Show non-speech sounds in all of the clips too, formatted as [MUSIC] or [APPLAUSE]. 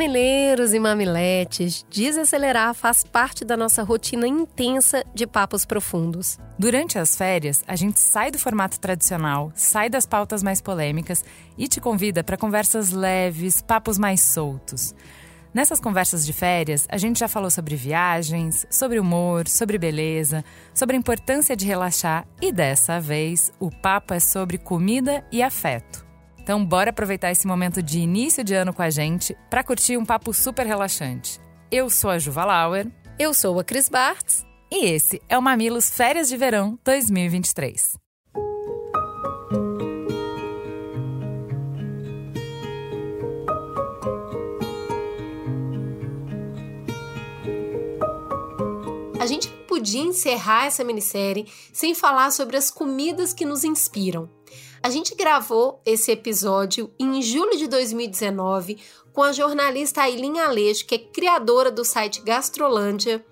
Mamileiros e mamiletes, desacelerar faz parte da nossa rotina intensa de papos profundos. Durante as férias, a gente sai do formato tradicional, sai das pautas mais polêmicas e te convida para conversas leves, papos mais soltos. Nessas conversas de férias, a gente já falou sobre viagens, sobre humor, sobre beleza, sobre a importância de relaxar e dessa vez o papo é sobre comida e afeto. Então, bora aproveitar esse momento de início de ano com a gente para curtir um papo super relaxante. Eu sou a Juva Lauer. Eu sou a Cris Bartz. E esse é o Mamilos Férias de Verão 2023. A gente podia encerrar essa minissérie sem falar sobre as comidas que nos inspiram. A gente gravou esse episódio em julho de 2019 com a jornalista Aileen Aleixo, que é criadora do site Gastrolândia,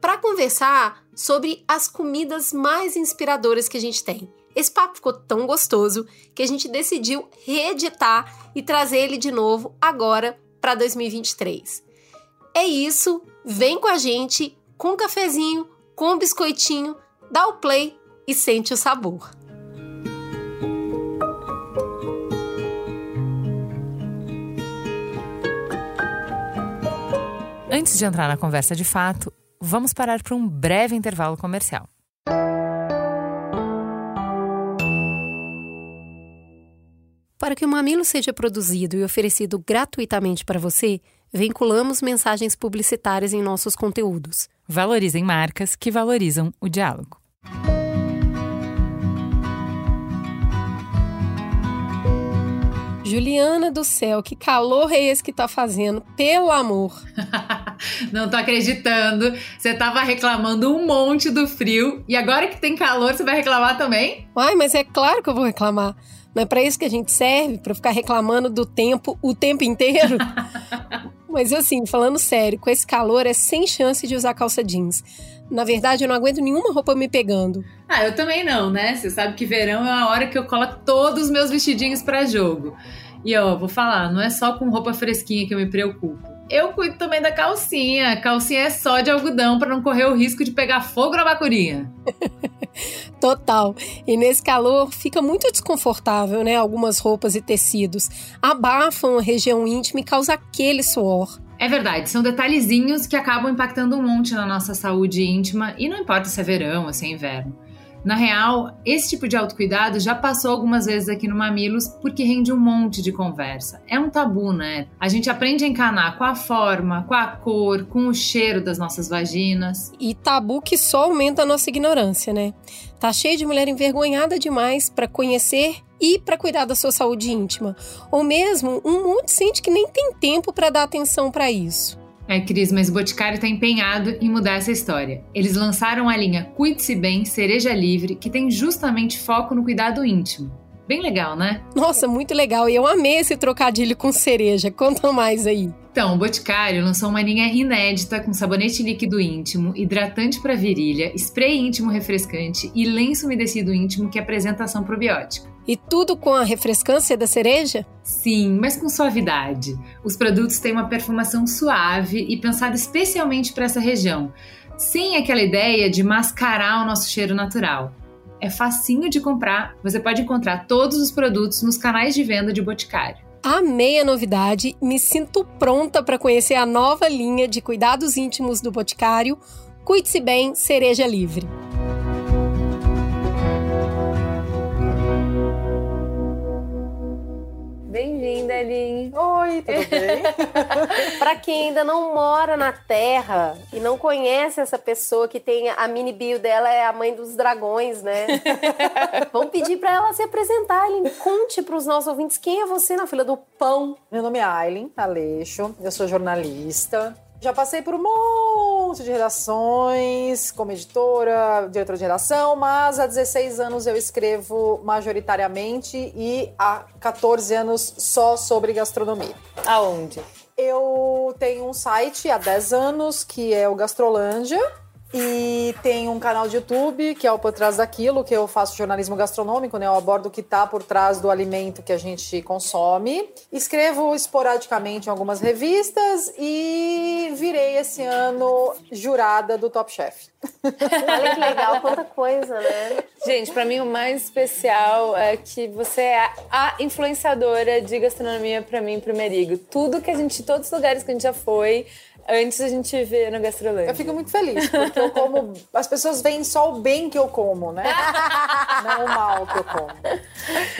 para conversar sobre as comidas mais inspiradoras que a gente tem. Esse papo ficou tão gostoso que a gente decidiu reeditar e trazer ele de novo agora para 2023. É isso, vem com a gente com um cafezinho, com um biscoitinho, dá o play e sente o sabor. Antes de entrar na conversa de fato, vamos parar para um breve intervalo comercial. Para que o Mamilo seja produzido e oferecido gratuitamente para você, vinculamos mensagens publicitárias em nossos conteúdos. Valorizem marcas que valorizam o diálogo. Juliana do céu, que calor é esse que tá fazendo? Pelo amor. [LAUGHS] Não tô acreditando. Você tava reclamando um monte do frio e agora que tem calor, você vai reclamar também? Uai, mas é claro que eu vou reclamar. Não é para isso que a gente serve, para ficar reclamando do tempo o tempo inteiro? [LAUGHS] mas assim, falando sério, com esse calor é sem chance de usar calça jeans. Na verdade, eu não aguento nenhuma roupa me pegando. Ah, eu também não, né? Você sabe que verão é a hora que eu coloco todos os meus vestidinhos para jogo. E ó, vou falar, não é só com roupa fresquinha que eu me preocupo. Eu cuido também da calcinha. Calcinha é só de algodão para não correr o risco de pegar fogo na bacurinha. [LAUGHS] Total. E nesse calor fica muito desconfortável, né? Algumas roupas e tecidos abafam a região íntima e causa aquele suor. É verdade, são detalhezinhos que acabam impactando um monte na nossa saúde íntima e não importa se é verão ou se é inverno. Na real, esse tipo de autocuidado já passou algumas vezes aqui no Mamilos porque rende um monte de conversa. É um tabu, né? A gente aprende a encanar com a forma, com a cor, com o cheiro das nossas vaginas. E tabu que só aumenta a nossa ignorância, né? Tá cheio de mulher envergonhada demais para conhecer e para cuidar da sua saúde íntima. Ou mesmo um monte sente que nem tem tempo para dar atenção para isso. É, Cris, mas o Boticário está empenhado em mudar essa história. Eles lançaram a linha Cuide-se Bem Cereja Livre, que tem justamente foco no cuidado íntimo. Bem legal, né? Nossa, muito legal. E eu amei esse trocadilho com cereja. Conta mais aí. Então, o Boticário lançou uma linha inédita com sabonete líquido íntimo, hidratante para virilha, spray íntimo refrescante e lenço umedecido íntimo que apresenta ação probiótica. E tudo com a refrescância da cereja? Sim, mas com suavidade. Os produtos têm uma perfumação suave e pensada especialmente para essa região, sem aquela ideia de mascarar o nosso cheiro natural. É facinho de comprar, você pode encontrar todos os produtos nos canais de venda de Boticário. Amei a novidade, me sinto pronta para conhecer a nova linha de cuidados íntimos do Boticário. Cuide-se bem, cereja livre. Bem-vinda, Elin. Oi, tudo [LAUGHS] bem? Para quem ainda não mora na Terra e não conhece essa pessoa que tem a mini bio dela é a mãe dos dragões, né? [LAUGHS] Vamos pedir para ela se apresentar. Elin, conte para os nossos ouvintes quem é você na fila do pão. Meu nome é Aileen Aleixo, eu sou jornalista. Já passei por um monte de redações, como editora, diretora de redação, mas há 16 anos eu escrevo majoritariamente e há 14 anos só sobre gastronomia. Aonde? Eu tenho um site há 10 anos que é o Gastrolândia e tem um canal de YouTube, que é o Por Trás Daquilo, que eu faço jornalismo gastronômico, né? Eu abordo o que está por trás do alimento que a gente consome. Escrevo esporadicamente em algumas revistas e virei esse ano jurada do Top Chef. Olha que legal, quanta coisa, né? Gente, para mim o mais especial é que você é a influenciadora de gastronomia para mim, pro Merigo. Tudo que a gente, todos os lugares que a gente já foi, Antes a gente vê no Gastrolândia. Eu fico muito feliz, porque eu como. As pessoas veem só o bem que eu como, né? [LAUGHS] não o mal que eu como.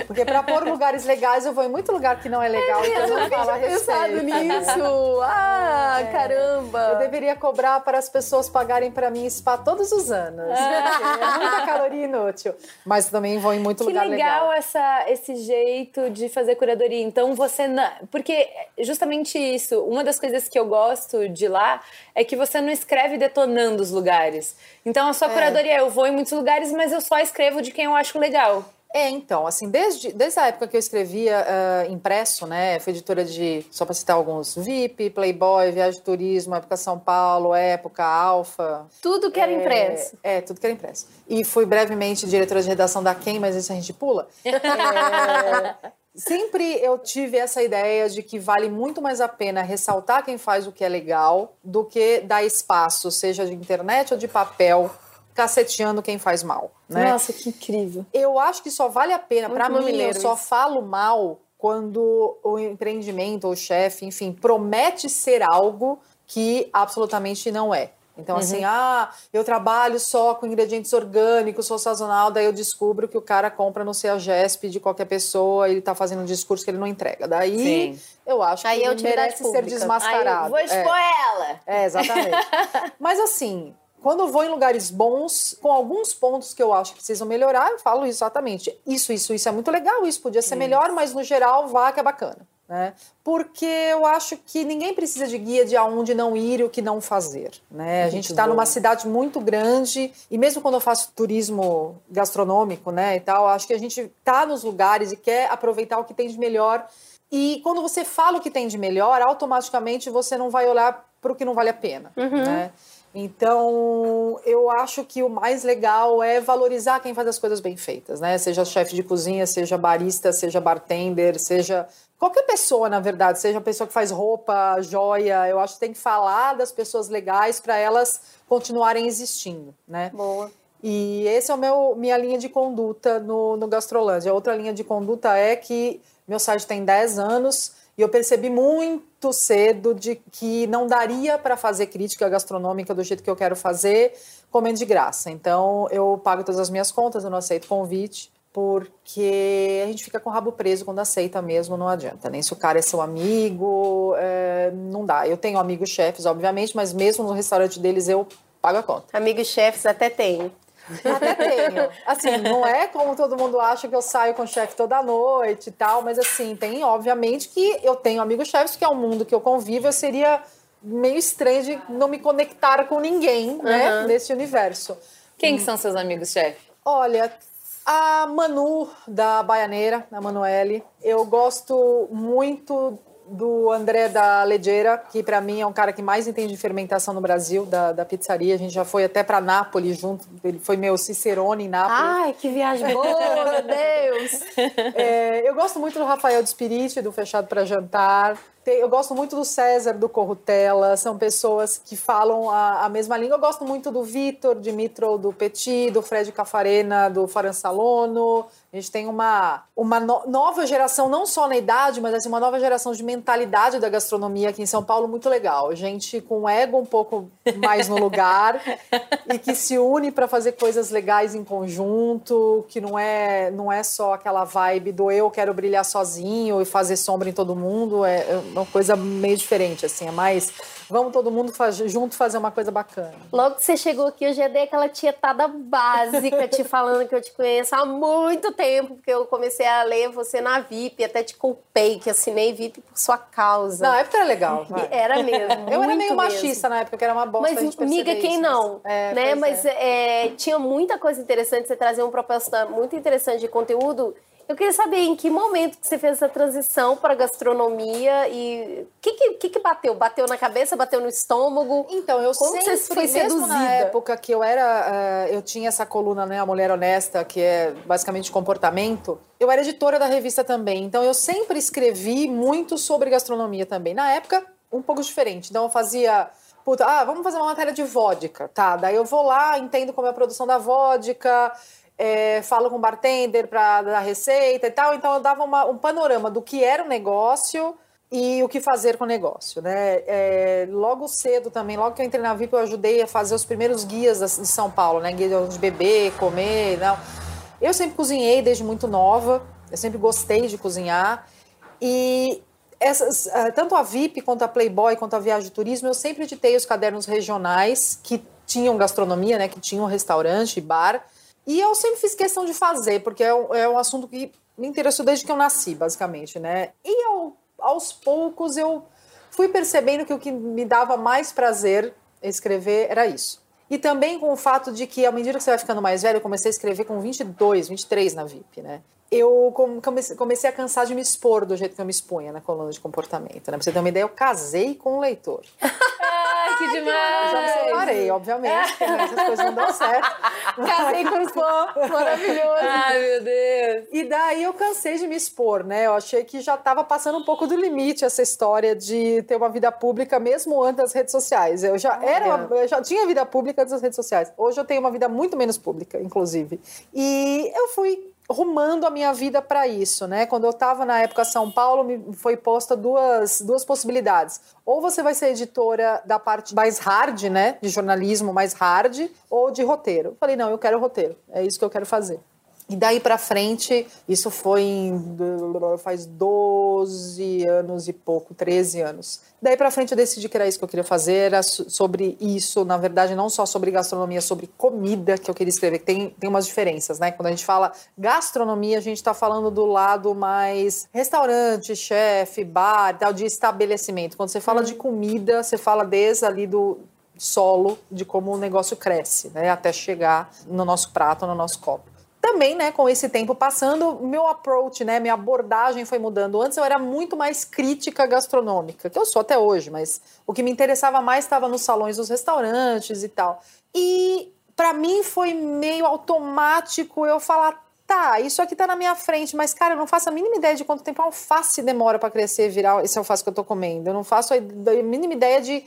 Porque pra pôr lugares legais, eu vou em muito lugar que não é legal, é, então eu não falo a pensado nisso. [LAUGHS] Ah, é. caramba! Eu deveria cobrar para as pessoas pagarem para mim spa todos os anos. Ah. É muita caloria inútil. Mas também vou em muito que lugar legal. Que legal essa, esse jeito de fazer curadoria. Então você. Não... Porque justamente isso, uma das coisas que eu gosto de lá é que você não escreve detonando os lugares. Então a sua é. curadoria, eu vou em muitos lugares, mas eu só escrevo de quem eu acho legal. É, então, assim, desde, desde a época que eu escrevia uh, impresso, né, fui editora de, só para citar alguns, VIP, Playboy, Viagem de Turismo, Época São Paulo, Época, Alfa. Tudo que era é, impresso. É, tudo que era impresso. E fui brevemente diretora de redação da Quem, mas isso a gente pula. [LAUGHS] é, Sempre eu tive essa ideia de que vale muito mais a pena ressaltar quem faz o que é legal do que dar espaço, seja de internet ou de papel, caceteando quem faz mal. Né? Nossa, que incrível. Eu acho que só vale a pena, para mim, eu só falo mal quando o empreendimento ou o chefe, enfim, promete ser algo que absolutamente não é. Então, assim, uhum. assim, ah, eu trabalho só com ingredientes orgânicos, sou sazonal, daí eu descubro que o cara compra no CEAGESP de qualquer pessoa ele tá fazendo um discurso que ele não entrega. Daí Sim. eu acho Aí que ele merece pública. ser desmascarado. Vou expor é. ela. É, exatamente. [LAUGHS] Mas assim, quando eu vou em lugares bons, com alguns pontos que eu acho que precisam melhorar, eu falo exatamente. Isso, isso, isso é muito legal, isso podia ser isso. melhor, mas no geral vá que é bacana né? Porque eu acho que ninguém precisa de guia de aonde não ir e o que não fazer, né? A gente está numa cidade muito grande e mesmo quando eu faço turismo gastronômico, né, e tal, acho que a gente está nos lugares e quer aproveitar o que tem de melhor. E quando você fala o que tem de melhor, automaticamente você não vai olhar para o que não vale a pena, uhum. né? Então, eu acho que o mais legal é valorizar quem faz as coisas bem feitas, né? Seja chefe de cozinha, seja barista, seja bartender, seja qualquer pessoa, na verdade, seja a pessoa que faz roupa, joia, eu acho que tem que falar das pessoas legais para elas continuarem existindo, né? Boa. E esse é o meu minha linha de conduta no, no Gastrolândia. Outra linha de conduta é que meu site tem 10 anos e eu percebi muito cedo de que não daria para fazer crítica gastronômica do jeito que eu quero fazer comendo de graça. Então eu pago todas as minhas contas, eu não aceito convite porque a gente fica com o rabo preso quando aceita mesmo, não adianta. Nem se o cara é seu amigo, é, não dá. Eu tenho amigos chefes, obviamente, mas mesmo no restaurante deles eu pago a conta. Amigos chefes até tenho. Até tenho. Assim, não é como todo mundo acha que eu saio com o chefe toda noite e tal, mas assim, tem obviamente que eu tenho amigos chefes, que é um mundo que eu convivo, eu seria meio estranho de não me conectar com ninguém, né, uhum. nesse universo. Quem que são seus amigos chefes? Olha, a Manu, da Baianeira, a Manuele. Eu gosto muito do André da Legeira, que para mim é um cara que mais entende de fermentação no Brasil, da, da pizzaria. A gente já foi até para Nápoles junto, ele foi meu Cicerone em Nápoles. Ai, que viagem boa, meu [LAUGHS] Deus! É, eu gosto muito do Rafael de Spiriti, do Fechado para Jantar. Eu gosto muito do César, do Corrutella, são pessoas que falam a, a mesma língua. Eu gosto muito do Vitor, Dimitro, do Petit, do Fred Cafarena, do Farançalono. A gente tem uma, uma no, nova geração, não só na idade, mas assim, uma nova geração de mentalidade da gastronomia aqui em São Paulo muito legal. Gente com ego um pouco mais no lugar [LAUGHS] e que se une para fazer coisas legais em conjunto, que não é, não é só aquela vibe do eu quero brilhar sozinho e fazer sombra em todo mundo. É, uma coisa meio diferente, assim, é mais vamos todo mundo faz, junto fazer uma coisa bacana. Logo que você chegou aqui, eu já dei aquela tietada básica te falando que eu te conheço há muito tempo, porque eu comecei a ler você na VIP, até te culpei que assinei VIP por sua causa. Na época era legal. Vai. Era mesmo. eu era meio mesmo. machista na época, que era uma bosta. Mas, amiga, quem isso, não? Mas, é, né? Mas é. É, tinha muita coisa interessante, você trazia um propósito muito interessante de conteúdo eu queria saber em que momento que você fez essa transição para gastronomia e o que, que, que, bateu? Bateu na cabeça, bateu no estômago? Então, eu Como sempre, você foi seduzida? na época que eu era, uh, eu tinha essa coluna, né, A Mulher Honesta, que é basicamente comportamento, eu era editora da revista também, então eu sempre escrevi muito sobre gastronomia também. Na época, um pouco diferente, então eu fazia... Puta, ah, vamos fazer uma matéria de vodka, tá? Daí eu vou lá, entendo como é a produção da vodka, é, falo com o bartender para dar receita e tal. Então eu dava uma, um panorama do que era o negócio e o que fazer com o negócio, né? É, logo cedo também, logo que eu entrei na VIP, eu ajudei a fazer os primeiros guias de São Paulo, né? Guia de beber, comer, não. Eu sempre cozinhei desde muito nova, eu sempre gostei de cozinhar e essas, ah, tanto a VIP quanto a Playboy quanto a Viagem de Turismo, eu sempre editei os cadernos regionais que tinham gastronomia, né? Que tinham restaurante, bar e eu sempre fiz questão de fazer, porque é um, é um assunto que me interessou desde que eu nasci, basicamente, né? E ao, aos poucos eu fui percebendo que o que me dava mais prazer escrever era isso. E também com o fato de que, à medida que você vai ficando mais velho, eu comecei a escrever com 22, 23 na VIP, né? Eu comecei a cansar de me expor do jeito que eu me expunha na coluna de comportamento, né? Pra você ter uma ideia, eu casei com um leitor. [LAUGHS] que demais! Já me separei, obviamente, [LAUGHS] porque essas coisas não dão certo. Casei com fã, maravilhoso. Ai, meu Deus! E daí eu cansei de me expor, né? Eu achei que já estava passando um pouco do limite essa história de ter uma vida pública mesmo antes das redes sociais. Eu já era, eu já tinha vida pública antes das redes sociais. Hoje eu tenho uma vida muito menos pública, inclusive. E eu fui rumando a minha vida para isso, né? Quando eu estava na época São Paulo, me foi posta duas, duas possibilidades. Ou você vai ser editora da parte mais hard, né, de jornalismo mais hard, ou de roteiro. Falei, não, eu quero roteiro. É isso que eu quero fazer. E daí para frente, isso foi em, faz 12 anos e pouco, 13 anos. Daí para frente eu decidi que era isso que eu queria fazer, era sobre isso, na verdade não só sobre gastronomia, sobre comida que eu queria escrever, que tem, tem umas diferenças, né? Quando a gente fala gastronomia, a gente está falando do lado mais restaurante, chefe, bar, tal, de estabelecimento. Quando você fala hum. de comida, você fala desde ali do solo, de como o negócio cresce, né? Até chegar no nosso prato, no nosso copo também, né, com esse tempo passando, meu approach, né, minha abordagem foi mudando. Antes eu era muito mais crítica gastronômica, que eu sou até hoje, mas o que me interessava mais estava nos salões dos restaurantes e tal. E para mim foi meio automático eu falar tá, isso aqui tá na minha frente, mas cara, eu não faço a mínima ideia de quanto tempo a alface demora para crescer e virar esse alface que eu tô comendo. Eu não faço a mínima ideia de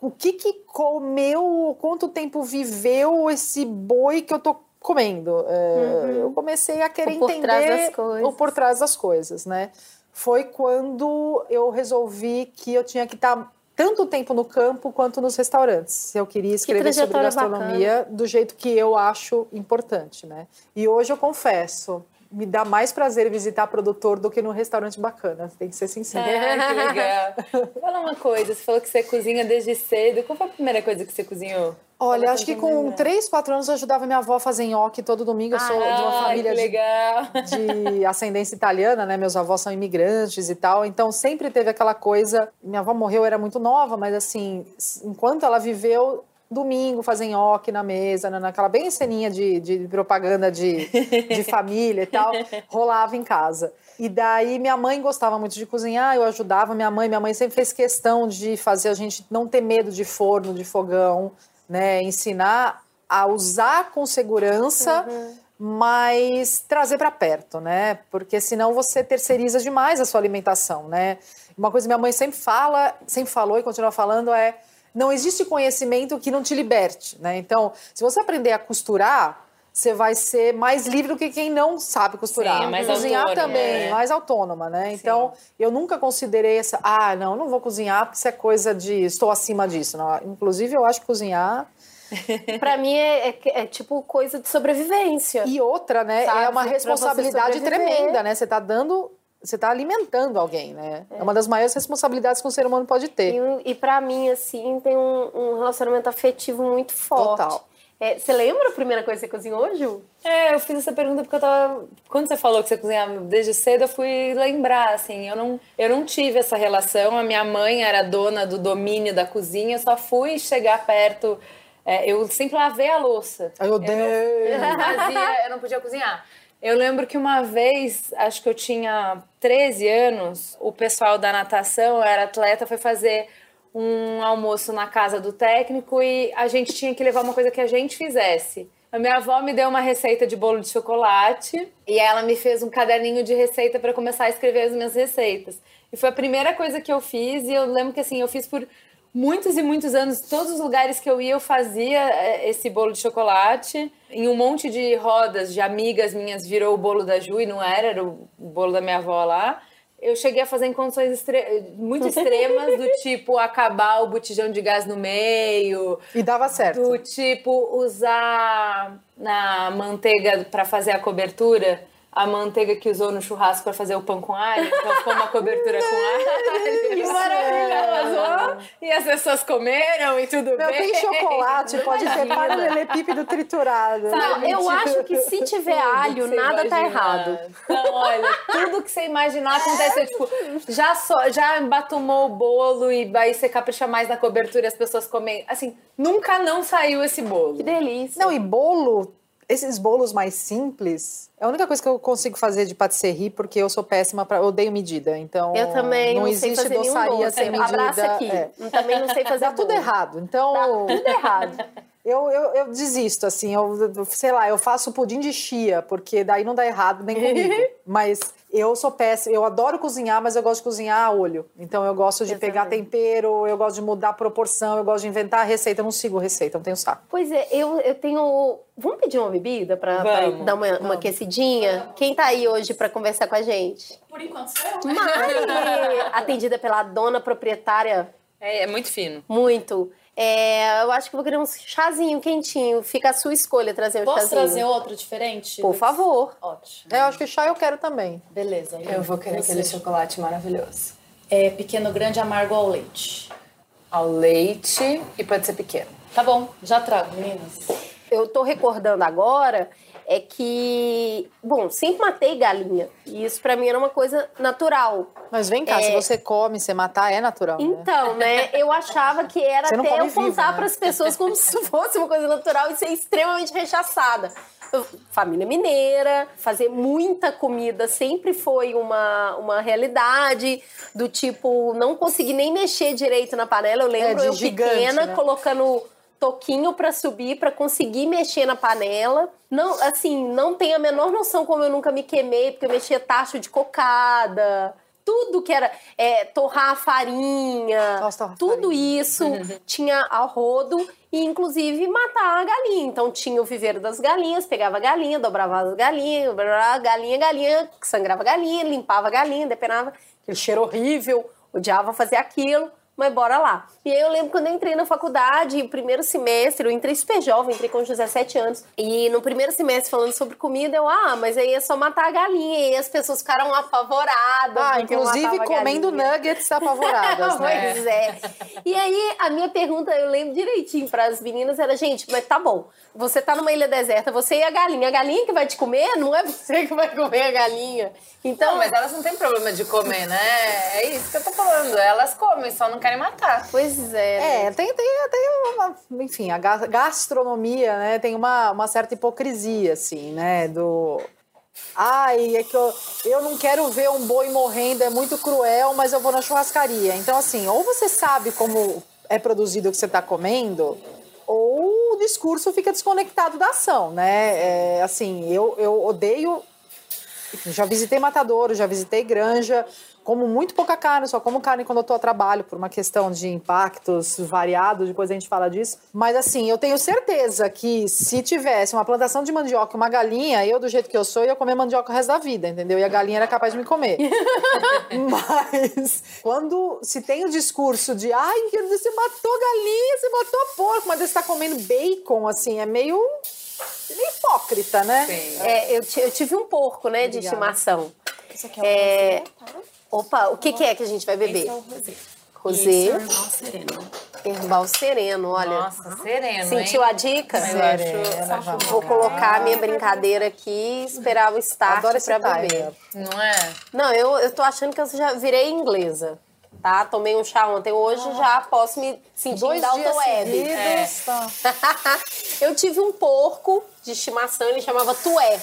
o que que comeu, quanto tempo viveu esse boi que eu tô comendo. É, uhum. Eu comecei a querer entender o por trás das coisas, né? Foi quando eu resolvi que eu tinha que estar tanto tempo no campo quanto nos restaurantes. Eu queria escrever que sobre gastronomia bacana. do jeito que eu acho importante, né? E hoje eu confesso, me dá mais prazer visitar produtor do que num restaurante bacana, tem que ser sincero. Que [LAUGHS] legal. Fala uma coisa, você falou que você cozinha desde cedo. Qual foi a primeira coisa que você cozinhou? Olha, acho que com 3, 4 anos eu ajudava minha avó a fazer nhoque todo domingo. Eu sou ah, de uma família de, de, ascendência italiana, né? Meus avós são imigrantes e tal. Então sempre teve aquela coisa. Minha avó morreu, era muito nova, mas assim, enquanto ela viveu, domingo fazer nhoque na mesa, né, naquela bem ceninha de, de propaganda de, de [LAUGHS] família e tal, rolava em casa. E daí minha mãe gostava muito de cozinhar, eu ajudava minha mãe. Minha mãe sempre fez questão de fazer a gente não ter medo de forno, de fogão, né? Ensinar a usar com segurança. Uhum mas trazer para perto, né? Porque senão você terceiriza demais a sua alimentação, né? Uma coisa que minha mãe sempre fala, sempre falou e continua falando é não existe conhecimento que não te liberte, né? Então, se você aprender a costurar, você vai ser mais livre do que quem não sabe costurar. Sim, é mais cozinhar autônoma, também, né? mais autônoma, né? Então, eu nunca considerei essa, ah, não, não vou cozinhar porque isso é coisa de estou acima disso. Não. Inclusive, eu acho que cozinhar [LAUGHS] para mim é, é, é, tipo coisa de sobrevivência. E outra, né? É Sabe? É uma responsabilidade tremenda, né? Você tá dando você tá alimentando alguém, né? É. uma das maiores responsabilidades que um ser humano pode ter. E, e para mim, assim, tem um, um relacionamento afetivo muito forte. Total. É, você lembra a primeira coisa que você cozinhou, Ju? É, eu fiz essa pergunta porque eu tava. Quando você falou que você cozinhava desde cedo, eu fui lembrar, assim. Eu não, eu não tive essa relação. A minha mãe era dona do domínio da cozinha, eu só fui chegar perto. É, eu sempre lavei a louça. Ai, eu odeio! Eu, não, fazia, eu não podia cozinhar. Eu lembro que uma vez, acho que eu tinha 13 anos, o pessoal da natação, era atleta, foi fazer um almoço na casa do técnico e a gente tinha que levar uma coisa que a gente fizesse. A minha avó me deu uma receita de bolo de chocolate e ela me fez um caderninho de receita para começar a escrever as minhas receitas. E foi a primeira coisa que eu fiz e eu lembro que assim, eu fiz por muitos e muitos anos, todos os lugares que eu ia, eu fazia é, esse bolo de chocolate. Em um monte de rodas de amigas minhas virou o bolo da Ju e não era, era o bolo da minha avó lá eu cheguei a fazer em condições extre muito extremas, do [LAUGHS] tipo acabar o botijão de gás no meio. E dava certo. Do tipo usar na manteiga para fazer a cobertura a manteiga que usou no churrasco para fazer o pão com alho, então ficou uma cobertura com alho. [LAUGHS] Que maravilhoso! [LAUGHS] E as pessoas comeram e tudo Não, bem. Tem chocolate, [LAUGHS] pode ter paralelepípedo triturado. Não, eu acho que se tiver alho, nada tá errado. Então, olha, tudo que você imaginar acontece. Tipo, já, so, já embatumou o bolo e vai você capricha mais na cobertura e as pessoas comem. Assim, nunca não saiu esse bolo. Que delícia. Não, e bolo esses bolos mais simples, é a única coisa que eu consigo fazer de patisserie, porque eu sou péssima para odeio medida. Então, eu também não, não existe sei fazer doçaria sem medida. Abraça aqui. É. Eu também não sei [LAUGHS] fazer Dá tudo errado. Então, Dá tudo errado. Eu, eu, eu, desisto, assim, eu, sei lá, eu faço pudim de chia, porque daí não dá errado nem comigo. [LAUGHS] Mas eu sou péssima, eu adoro cozinhar, mas eu gosto de cozinhar a olho. Então eu gosto de pegar tempero, eu gosto de mudar a proporção, eu gosto de inventar a receita. Eu não sigo receita, não tenho saco. Pois é, eu, eu tenho. Vamos pedir uma bebida pra dar uma, uma aquecidinha? Quem tá aí hoje pra conversar com a gente? Por enquanto sou eu. [LAUGHS] atendida pela dona proprietária. É, é muito fino. Muito. É, eu acho que vou querer um chazinho quentinho. Fica a sua escolha trazer o Posso chazinho. trazer outro diferente? Por favor. Ótimo. É, eu acho que chá eu quero também. Beleza. Eu vou querer aquele chocolate maravilhoso. É pequeno, grande, amargo ao leite. Ao leite e pode ser pequeno. Tá bom, já trago, meninas. Eu tô recordando agora é que, bom, sempre matei galinha. E isso para mim era uma coisa natural. Mas vem cá, é... se você come, você matar, é natural. Né? Então, né? Eu achava que era até eu contar né? para as pessoas como se fosse uma coisa natural e ser extremamente rechaçada. Eu, família mineira, fazer muita comida sempre foi uma, uma realidade, do tipo, não conseguir nem mexer direito na panela. Eu lembro é, eu gigante, pequena, né? colocando toquinho para subir, para conseguir mexer na panela. Não, assim, não tenho a menor noção como eu nunca me queimei, porque eu mexia tacho de cocada. Tudo que era é, torrar a farinha, Nossa, tudo farinha. isso [LAUGHS] tinha ao rodo e inclusive matar a galinha. Então tinha o viveiro das galinhas, pegava a galinha, dobrava as galinhas, galinha, galinha, sangrava a galinha, limpava a galinha, depenava, aquele cheiro horrível, odiava fazer aquilo mas bora lá. E aí eu lembro quando eu entrei na faculdade, o primeiro semestre, eu entrei super jovem, entrei com 17 anos. E no primeiro semestre falando sobre comida, eu, ah, mas aí é só matar a galinha. E as pessoas ficaram apavoradas. Ah, inclusive comendo nuggets apavoradas, [LAUGHS] né? pois é. E aí a minha pergunta, eu lembro direitinho para as meninas, era, gente, mas tá bom, você tá numa ilha deserta, você e a galinha. A galinha que vai te comer, não é você que vai comer a galinha. Então, não, mas elas não têm problema de comer, né? É isso que eu tô falando. Elas comem, só não querem matar. Pois é. É, tem, tem, tem uma, enfim, a gastronomia, né, tem uma, uma certa hipocrisia, assim, né, do... Ai, é que eu, eu não quero ver um boi morrendo, é muito cruel, mas eu vou na churrascaria. Então, assim, ou você sabe como é produzido o que você está comendo, ou o discurso fica desconectado da ação, né? É, assim, eu, eu odeio. Já visitei matadouro, já visitei granja, como muito pouca carne, só como carne quando eu tô a trabalho, por uma questão de impactos variados, depois a gente fala disso. Mas assim, eu tenho certeza que se tivesse uma plantação de mandioca e uma galinha, eu, do jeito que eu sou, ia comer mandioca o resto da vida, entendeu? E a galinha era capaz de me comer. [LAUGHS] mas quando se tem o discurso de ai, você matou galinha, você matou porco, mas você tá comendo bacon, assim, é meio meio hipócrita, né? Sim. É, eu, eu, tive um porco, né, de estimação. Isso aqui é É, tá? Opa, o que, que é que a gente vai beber? Esse é o rosé. Rosé. Esse é o herbal sereno. Herbal sereno, olha. Nossa, sereno, Sentiu hein? a dica? Eu acho... Serena, vamos. Vou colocar a minha brincadeira aqui e esperar o start Adoro esse pra beber. Não é? Não, eu, eu tô achando que eu já virei inglesa. Tá? Tomei um chá ontem, hoje já posso me sentir Dois Dalton dias Web. seguidos, tá. [LAUGHS] eu tive um porco de estimação, ele chamava Tué.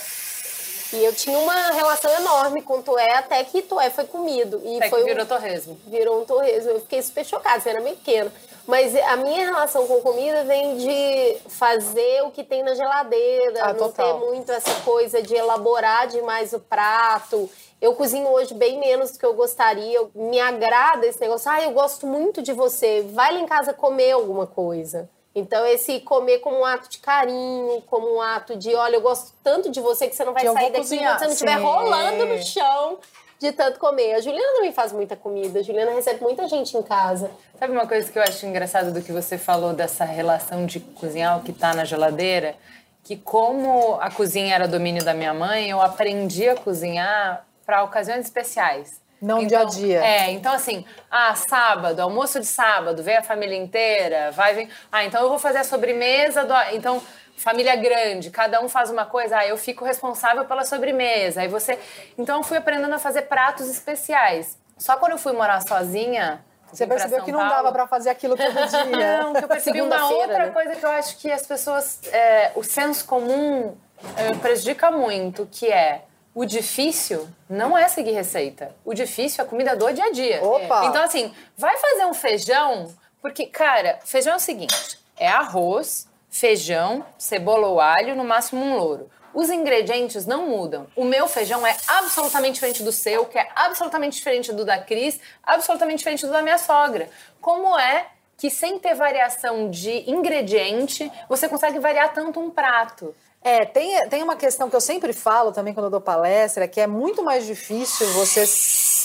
E eu tinha uma relação enorme com Tué, até que Tué foi comido. E Até foi que um- virou torresmo. virou um torresmo. Eu fiquei super chocada, você era bem pequena. Mas a minha relação com comida vem de fazer o que tem na geladeira, Ah, não total. ter muito essa coisa de elaborar demais o prato. Eu cozinho hoje bem menos do que eu gostaria. Me agrada esse negócio. Ah, eu gosto muito de você. Vai lá em casa comer alguma coisa. Então, esse comer como um ato de carinho, como um ato de, olha, eu gosto tanto de você que você não vai sair daqui cozinhar. enquanto você não estiver rolando no chão de tanto comer. A Juliana também faz muita comida. A Juliana recebe muita gente em casa. Sabe uma coisa que eu acho engraçada do que você falou dessa relação de cozinhar o que tá na geladeira? Que como a cozinha era domínio da minha mãe, eu aprendi a cozinhar para ocasiões especiais. Não então, dia a dia. É, então assim, ah, sábado, almoço de sábado, vem a família inteira, vai vir. Ah, então eu vou fazer a sobremesa do. Então, família grande, cada um faz uma coisa, ah, eu fico responsável pela sobremesa. Aí você. Então eu fui aprendendo a fazer pratos especiais. Só quando eu fui morar sozinha. Você percebeu que não Paulo, dava pra fazer aquilo todo [LAUGHS] dia. não, que eu percebi uma Segunda-feira, outra né? coisa que eu acho que as pessoas. é, o senso comum é, prejudica muito, que é o difícil não é seguir receita. O difícil é a comida do dia a dia. Opa! Então, assim, vai fazer um feijão, porque, cara, feijão é o seguinte: é arroz, feijão, cebola ou alho, no máximo um louro. Os ingredientes não mudam. O meu feijão é absolutamente diferente do seu, que é absolutamente diferente do da Cris, absolutamente diferente do da minha sogra. Como é que sem ter variação de ingrediente, você consegue variar tanto um prato? É, tem, tem uma questão que eu sempre falo também quando eu dou palestra, que é muito mais difícil você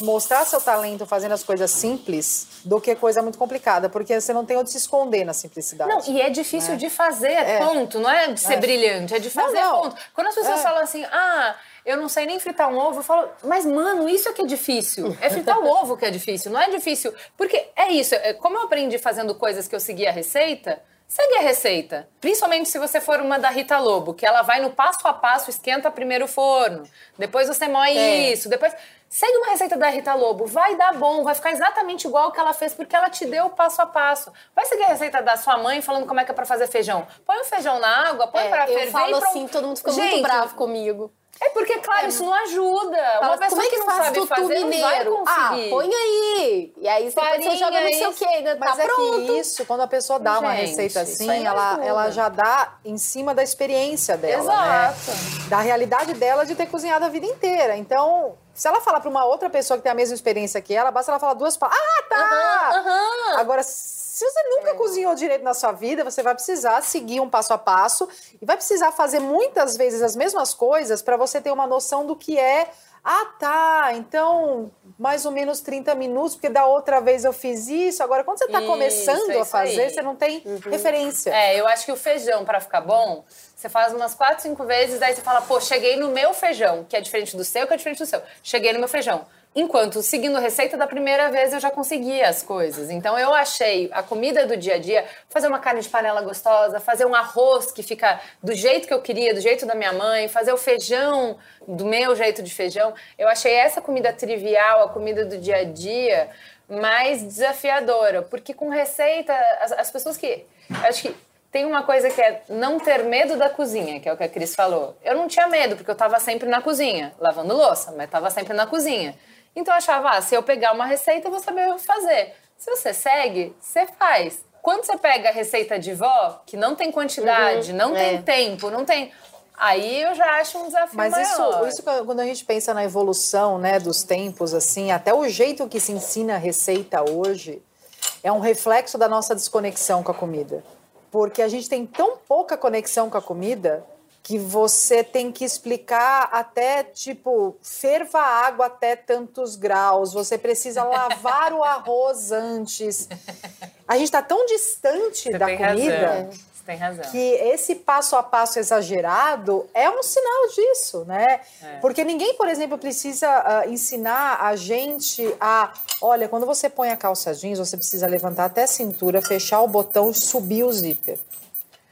mostrar seu talento fazendo as coisas simples do que coisa muito complicada, porque você não tem onde se esconder na simplicidade. Não, e é difícil de fazer, ponto. Não é de ser brilhante, é de fazer, não. ponto. Quando as pessoas É. falam assim, ah, eu não sei nem fritar um ovo, eu falo, mas mano, isso é que é difícil. É fritar o [LAUGHS] ovo que é difícil, não é difícil. Porque é isso, é, como eu aprendi fazendo coisas que eu seguia a receita, segue a receita. Principalmente se você for uma da Rita Lobo, que ela vai no passo a passo, esquenta primeiro o forno, depois você moe É. isso, depois. Segue uma receita da Rita Lobo, vai dar bom, vai ficar exatamente igual o que ela fez, porque ela te deu o passo a passo. Vai seguir a receita da sua mãe falando como é que é pra fazer feijão. Põe o feijão na água, põe É, pra ferver eu falo e pronto. assim, todo mundo fica Gente, muito bravo comigo. É porque, claro, isso não ajuda. Fala, Uma pessoa como é que, não faz sabe fazer não vai mineiro? Ah, conseguir. põe aí. E aí depois você Farinha, joga não sei o quê, né? Mas tá é pronto. que isso, quando a pessoa dá uma Gente, receita isso assim, ela, ajuda. ela já dá em cima da experiência dela, Exato. né? Da realidade dela de ter cozinhado a vida inteira. Então, se ela falar para uma outra pessoa que tem a mesma experiência que ela, basta ela falar duas palavras. Ah, tá! Agora, se você nunca cozinhou direito na sua vida, você vai precisar seguir um passo a passo e vai precisar fazer muitas vezes as mesmas coisas para você ter uma noção do que é. Ah, tá. Então, mais ou menos 30 minutos, porque da outra vez eu fiz isso. Agora, quando você está começando é a fazer, aí. você não tem referência. É, eu acho que o feijão, pra ficar bom, você faz umas quatro, cinco vezes, daí você fala, pô, cheguei no meu feijão, que é diferente do seu, que é diferente do seu. Cheguei no meu feijão. Enquanto, seguindo receita da primeira vez, eu já conseguia as coisas. Então, eu achei a comida do dia a dia, fazer uma carne de panela gostosa, fazer um arroz que fica do jeito que eu queria, do jeito da minha mãe, fazer o feijão do meu jeito de feijão. Eu achei essa comida trivial, a comida do dia a dia, mais desafiadora. Porque com receita, as, as pessoas que. Acho que tem uma coisa que é não ter medo da cozinha, que é o que a Cris falou. Eu não tinha medo, porque eu estava sempre na cozinha, lavando louça, mas estava sempre na cozinha. Então eu achava, ah, se eu pegar uma receita, eu vou saber fazer. Se você segue, você faz. Quando você pega a receita de vó, que não tem quantidade, não tem é. tempo, não tem. Aí eu já acho um desafio Mas isso, maior. isso que- quando a gente pensa na evolução né, dos tempos, assim, até o jeito que se ensina a receita hoje é um reflexo da nossa desconexão com a comida. Porque a gente tem tão pouca conexão com a comida que você tem que explicar até, tipo, ferva a água até tantos graus, você precisa lavar o arroz [LAUGHS] antes. A gente está tão distante Você da tem comida razão. Você Tem razão. que esse passo a passo exagerado é um sinal disso, né? É. Porque ninguém, por exemplo, precisa ah, ensinar a gente a, olha, quando você põe a calça jeans, você precisa levantar até a cintura, fechar o botão e subir o zíper.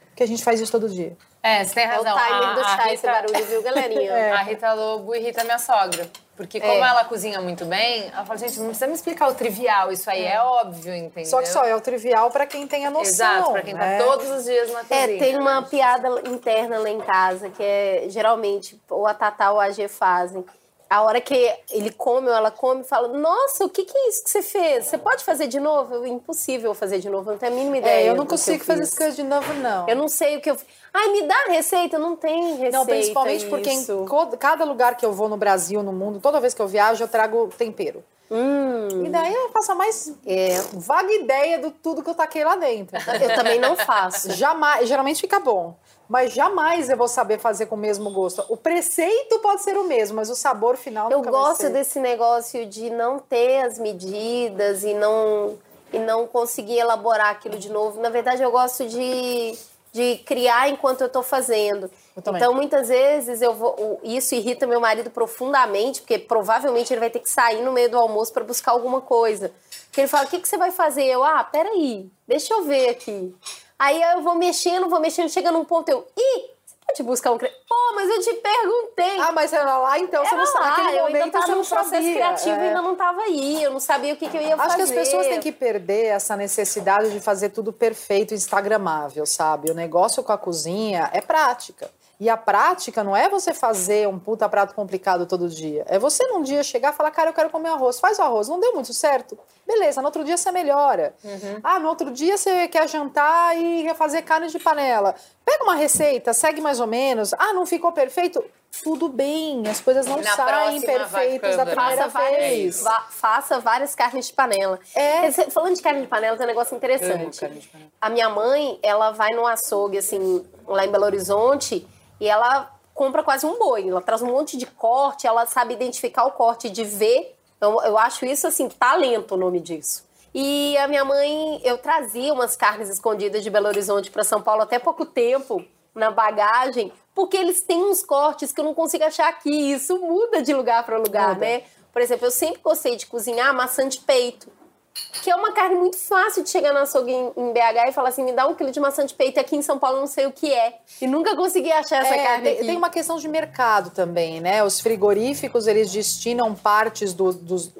Porque a gente faz isso todo dia. É, você tem É o razão. timing A- do chá, esse Rita- barulho, viu, galerinha? [LAUGHS] A Rita Lobo irrita minha sogra. Porque como ela cozinha muito bem, ela fala, gente, não precisa me explicar o trivial, isso aí é, óbvio, entendeu? Só que só é o trivial para quem tem a noção. Exato, pra quem né? tá todos os dias na cozinha. É, tem uma piada interna lá em casa, que é geralmente ou a Tatá ou a G fazem. A hora que ele come ou ela come, fala: Nossa, o que, que é isso que você fez? Você pode fazer de novo? Eu, impossível fazer de novo, eu não tenho a mínima ideia. É, eu não consigo fazer fiz. de novo, não. Eu não sei o que eu fiz. Ai, me dá receita, não tem receita. Não, principalmente porque em isso. cada lugar que eu vou no Brasil, no mundo, toda vez que eu viajo, eu trago tempero. Hum, E daí eu faço a mais é. vaga ideia do tudo que eu taquei lá dentro. Eu também não faço. Jamais, geralmente fica bom. Mas jamais eu vou saber fazer com o mesmo gosto. O preceito pode ser o mesmo, mas o sabor final Eu gosto desse negócio de não ter as medidas e não, e não conseguir elaborar aquilo de novo. Na verdade, eu gosto de, de criar enquanto eu tô fazendo. Eu. Então, muitas vezes, eu vou, isso irrita meu marido profundamente, porque provavelmente ele vai ter que sair no meio do almoço para buscar alguma coisa. Porque ele fala, o que, que você vai fazer? Eu, ah, peraí, deixa eu ver aqui. Aí eu vou mexendo, vou mexendo, chega num ponto, eu, ih, você pode buscar um... cre-" Pô, mas eu te perguntei. Ah, mas era lá, então você Era não sabe. Naquele eu ainda momento tava você no processo sabia. criativo e É. ainda não tava aí. Eu não sabia o que, que eu ia Acho fazer. que as pessoas têm que perder essa necessidade de fazer tudo perfeito, instagramável, sabe? O negócio com a cozinha é prática. E a prática não é você fazer um puta prato complicado todo dia. É você num dia chegar e falar, cara, eu quero comer arroz. Faz o arroz. Não deu muito certo? Beleza, no outro dia você melhora. Ah, no outro dia você quer jantar e quer fazer carne de panela. Pega uma receita, segue mais ou menos. Ah, não ficou perfeito? Tudo bem, as coisas não Na saem perfeitas da ficando. primeira Faça várias, vez. va- faça várias carnes de panela. É. Falando de carne de panela, tem um negócio interessante. A minha mãe, ela vai num açougue, assim, lá em Belo Horizonte, e ela compra quase um boi. Ela traz um monte de corte, ela sabe identificar o corte de ver. Eu, eu acho isso, assim, talento o nome disso. E a minha mãe, eu trazia umas carnes escondidas de Belo Horizonte para São Paulo até pouco tempo, na bagagem, porque eles têm uns cortes que eu não consigo achar aqui. Isso muda de lugar para lugar, Muda. né? Por exemplo, eu sempre gostei de cozinhar maçã de peito. Que é uma carne muito fácil de chegar no açougue em, em BH e falar assim: me dá um quilo de maçã de peito. E aqui em São Paulo eu não sei o que é. E nunca consegui achar essa É, carne tem, tem uma questão de mercado também, né? Os frigoríficos, eles destinam partes do- dos...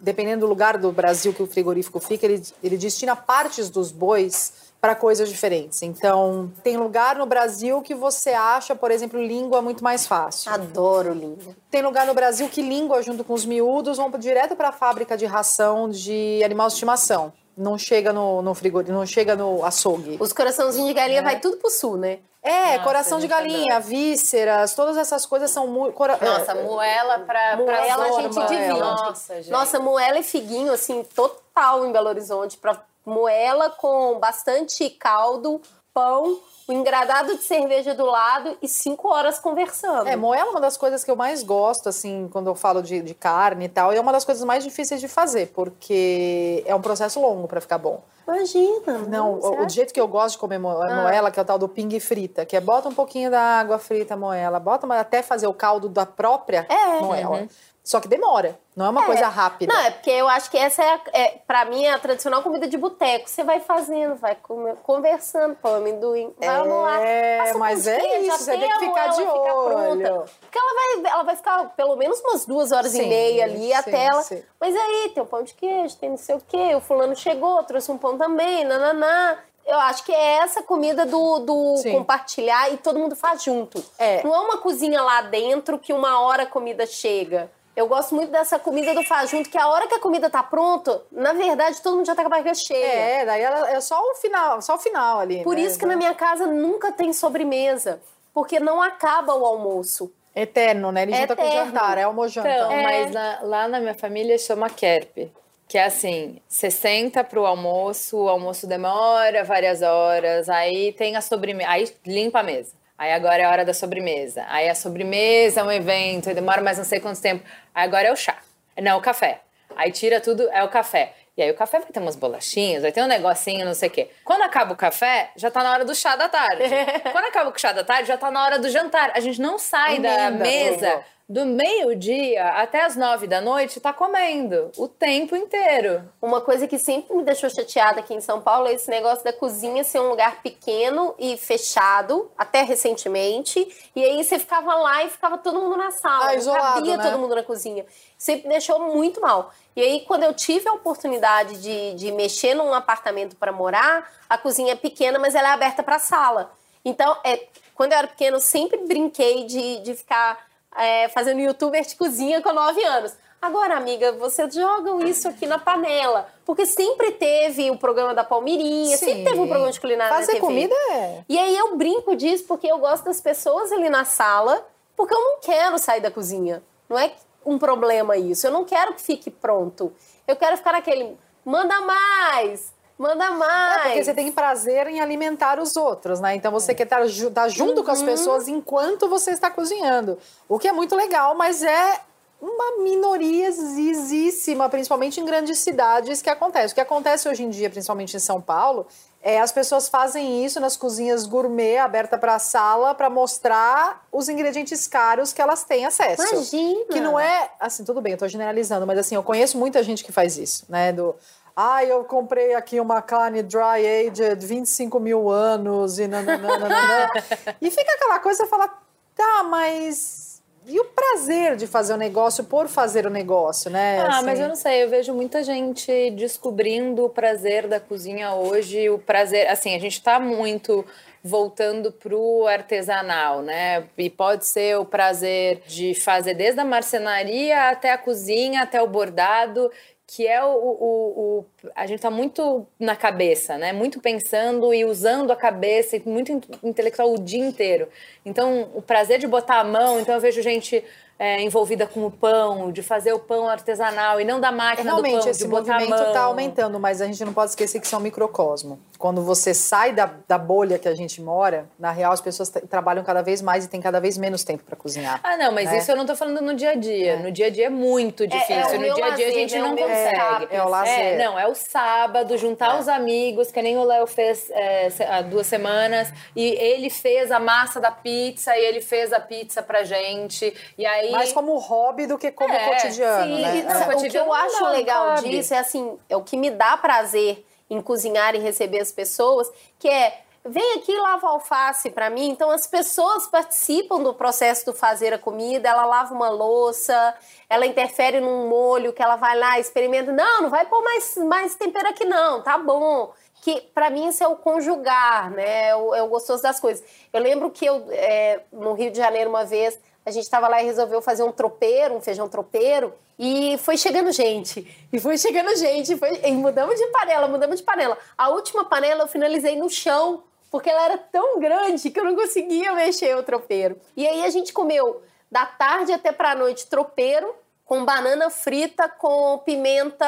Dependendo do lugar do Brasil que o frigorífico fica, ele, ele destina partes dos bois para coisas diferentes. Então, tem lugar no Brasil que você acha, por exemplo, língua muito mais fácil. Adoro, linda. Tem lugar no Brasil que língua, junto com os miúdos, vão direto para a fábrica de ração de animal de estimação. Não chega no, no frigorífico, não chega no açougue. Os coraçãozinhos de galinha vai tudo pro sul, né? É, Nossa, coração de gente, galinha, vísceras, todas essas coisas são muito. cora- Nossa, é, moela pra, Moela pra a gente divide. Nossa, gente. Nossa, moela e figuinho, assim, total em Belo Horizonte. Pra moela com bastante caldo, pão, o engradado de cerveja do lado e cinco horas conversando. É, moela é uma das coisas que eu mais gosto, assim, quando eu falo de, de carne e tal, e é uma das coisas mais difíceis de fazer, porque é um processo longo para ficar bom. Imagina. Não, você o, o jeito que eu gosto de comer mo- moela, que é o tal do ping frita, que é bota um pouquinho da água frita moela, bota até fazer o caldo da própria É. moela. Só que demora, não é uma coisa rápida. Não, é porque eu acho que essa é, a- é pra mim, é a tradicional comida de boteco. Você vai fazendo, vai comer- conversando, pão, amendoim, vamos lá. É, mas é isso, você tem que ficar de moela ficar pronta. olho. Porque ela vai, ela vai ficar pelo menos umas duas horas Sim, e meia ali sim, até ela. sim. Mas aí tem o pão de queijo, tem não sei o quê, o fulano chegou, trouxe um pão também, nananá. Eu acho que é essa comida do, do Sim. compartilhar e todo mundo faz junto. É. Não é uma cozinha lá dentro que uma hora a comida chega. Eu gosto muito dessa comida do faz junto, que a hora que a comida tá pronta, na verdade, todo mundo já tá com a barriga cheia. É, daí ela, é só o final, só o final ali. Por né? isso que na minha casa nunca tem sobremesa, porque não acaba o almoço. Eterno, né? Ele junta com jantar, é almojanta. Então, É. mas na- lá na minha família chama kerp. Que é assim, você senta pro almoço, o almoço demora várias horas, aí tem a sobremesa, aí limpa a mesa. Aí agora é a hora da sobremesa. Aí a sobremesa é um evento, demora mais não sei quanto tempo. Aí agora é o chá. Não, o café. Aí tira tudo, é o café. E aí o café vai ter umas bolachinhas, vai ter um negocinho, não sei o quê. Quando acaba o café, já tá na hora do chá da tarde. [LAUGHS] Quando acaba o chá da tarde, já tá na hora do jantar. A gente não sai da mesa. Do meio-dia até as nove da noite, tá comendo o tempo inteiro. Uma coisa que sempre me deixou chateada aqui em São Paulo é esse negócio da cozinha ser um lugar pequeno e fechado, até recentemente. E aí você ficava lá e ficava todo mundo na sala. Ah, isolado, cabia né? todo mundo na cozinha. Sempre me deixou muito mal. E aí, quando eu tive a oportunidade de, de mexer num apartamento para morar, a cozinha é pequena, mas ela é aberta para sala. Então, é, quando eu era pequena, eu sempre brinquei de, de ficar é, fazendo youtuber de cozinha com 9 anos. Agora, amiga, vocês jogam isso aqui na panela. Porque sempre teve o programa da Palmirinha, sempre Sim. teve um programa de culinária Fazer na TV. comida é. E aí eu brinco disso porque eu gosto das pessoas ali na sala, porque eu não quero sair da cozinha. Não é um problema isso. Eu não quero que fique pronto. Eu quero ficar naquele, manda mais, manda mais. É, porque você tem prazer em alimentar os outros, né? Então você quer estar ju- tá junto com as pessoas enquanto você está cozinhando. O que é muito legal, mas é uma minoriazíssima, principalmente em grandes cidades, que acontece. O que acontece hoje em dia, principalmente em São Paulo, é as pessoas fazem isso nas cozinhas gourmet, aberta para a sala, para mostrar os ingredientes caros que elas têm acesso. Imagina. Que não é, assim, tudo bem, eu tô generalizando, mas assim, eu conheço muita gente que faz isso, né? Do, ah, eu comprei aqui uma carne dry aged 25 mil anos e nananana. [LAUGHS] e fica aquela coisa, fala, tá, mas e o prazer de fazer o negócio por fazer o negócio, né? Ah, Assim, mas eu não sei, eu vejo muita gente descobrindo o prazer da cozinha hoje, o prazer, assim, a gente tá muito voltando pro artesanal, né? E pode ser o prazer de fazer desde a marcenaria até a cozinha, até o bordado, que é o, o, o- a gente tá muito na cabeça, né? Muito pensando e usando a cabeça, muito in- intelectual o dia inteiro. Então, o prazer de botar a mão, então eu vejo gente é, envolvida com o pão, de fazer o pão artesanal e não da máquina do Realmente, pão, esse de botar a movimento está aumentando, mas a gente não pode esquecer que isso é um microcosmo. Quando você sai da, da bolha que a gente mora, na real, as pessoas trabalham cada vez mais e têm cada vez menos tempo para cozinhar. Ah, não, mas né? isso eu não tô falando no dia a dia. No dia a dia é muito difícil. é o no dia a dia a gente é não consegue. É o lazer. É, não, é o sábado, juntar os amigos, que nem o Léo fez é, há duas semanas, e ele fez a massa da pizza e ele fez a pizza pra gente. E aí. Mais como hobby do que como É, cotidiano, sim, né? E É. não, o que Cotidiano eu não acho não legal disso é assim, é o que me dá prazer em cozinhar e receber as pessoas, que é vem aqui lava alface pra mim. Então as pessoas participam do processo do fazer a comida, ela lava uma louça, ela interfere num molho que ela vai lá, experimenta, não, não vai pôr mais mais tempero aqui não, tá bom. Que pra mim isso é o conjugar, né? É o, é o gostoso das coisas. Eu lembro que eu é, no Rio de Janeiro uma vez a gente estava lá e resolveu fazer um tropeiro, um feijão tropeiro, e foi chegando gente. E foi chegando gente. Foi, e mudamos de panela, mudamos de panela. A última panela eu finalizei no chão, porque ela era tão grande que eu não conseguia mexer o tropeiro. E aí a gente comeu da tarde até pra noite tropeiro, com banana frita, com pimenta,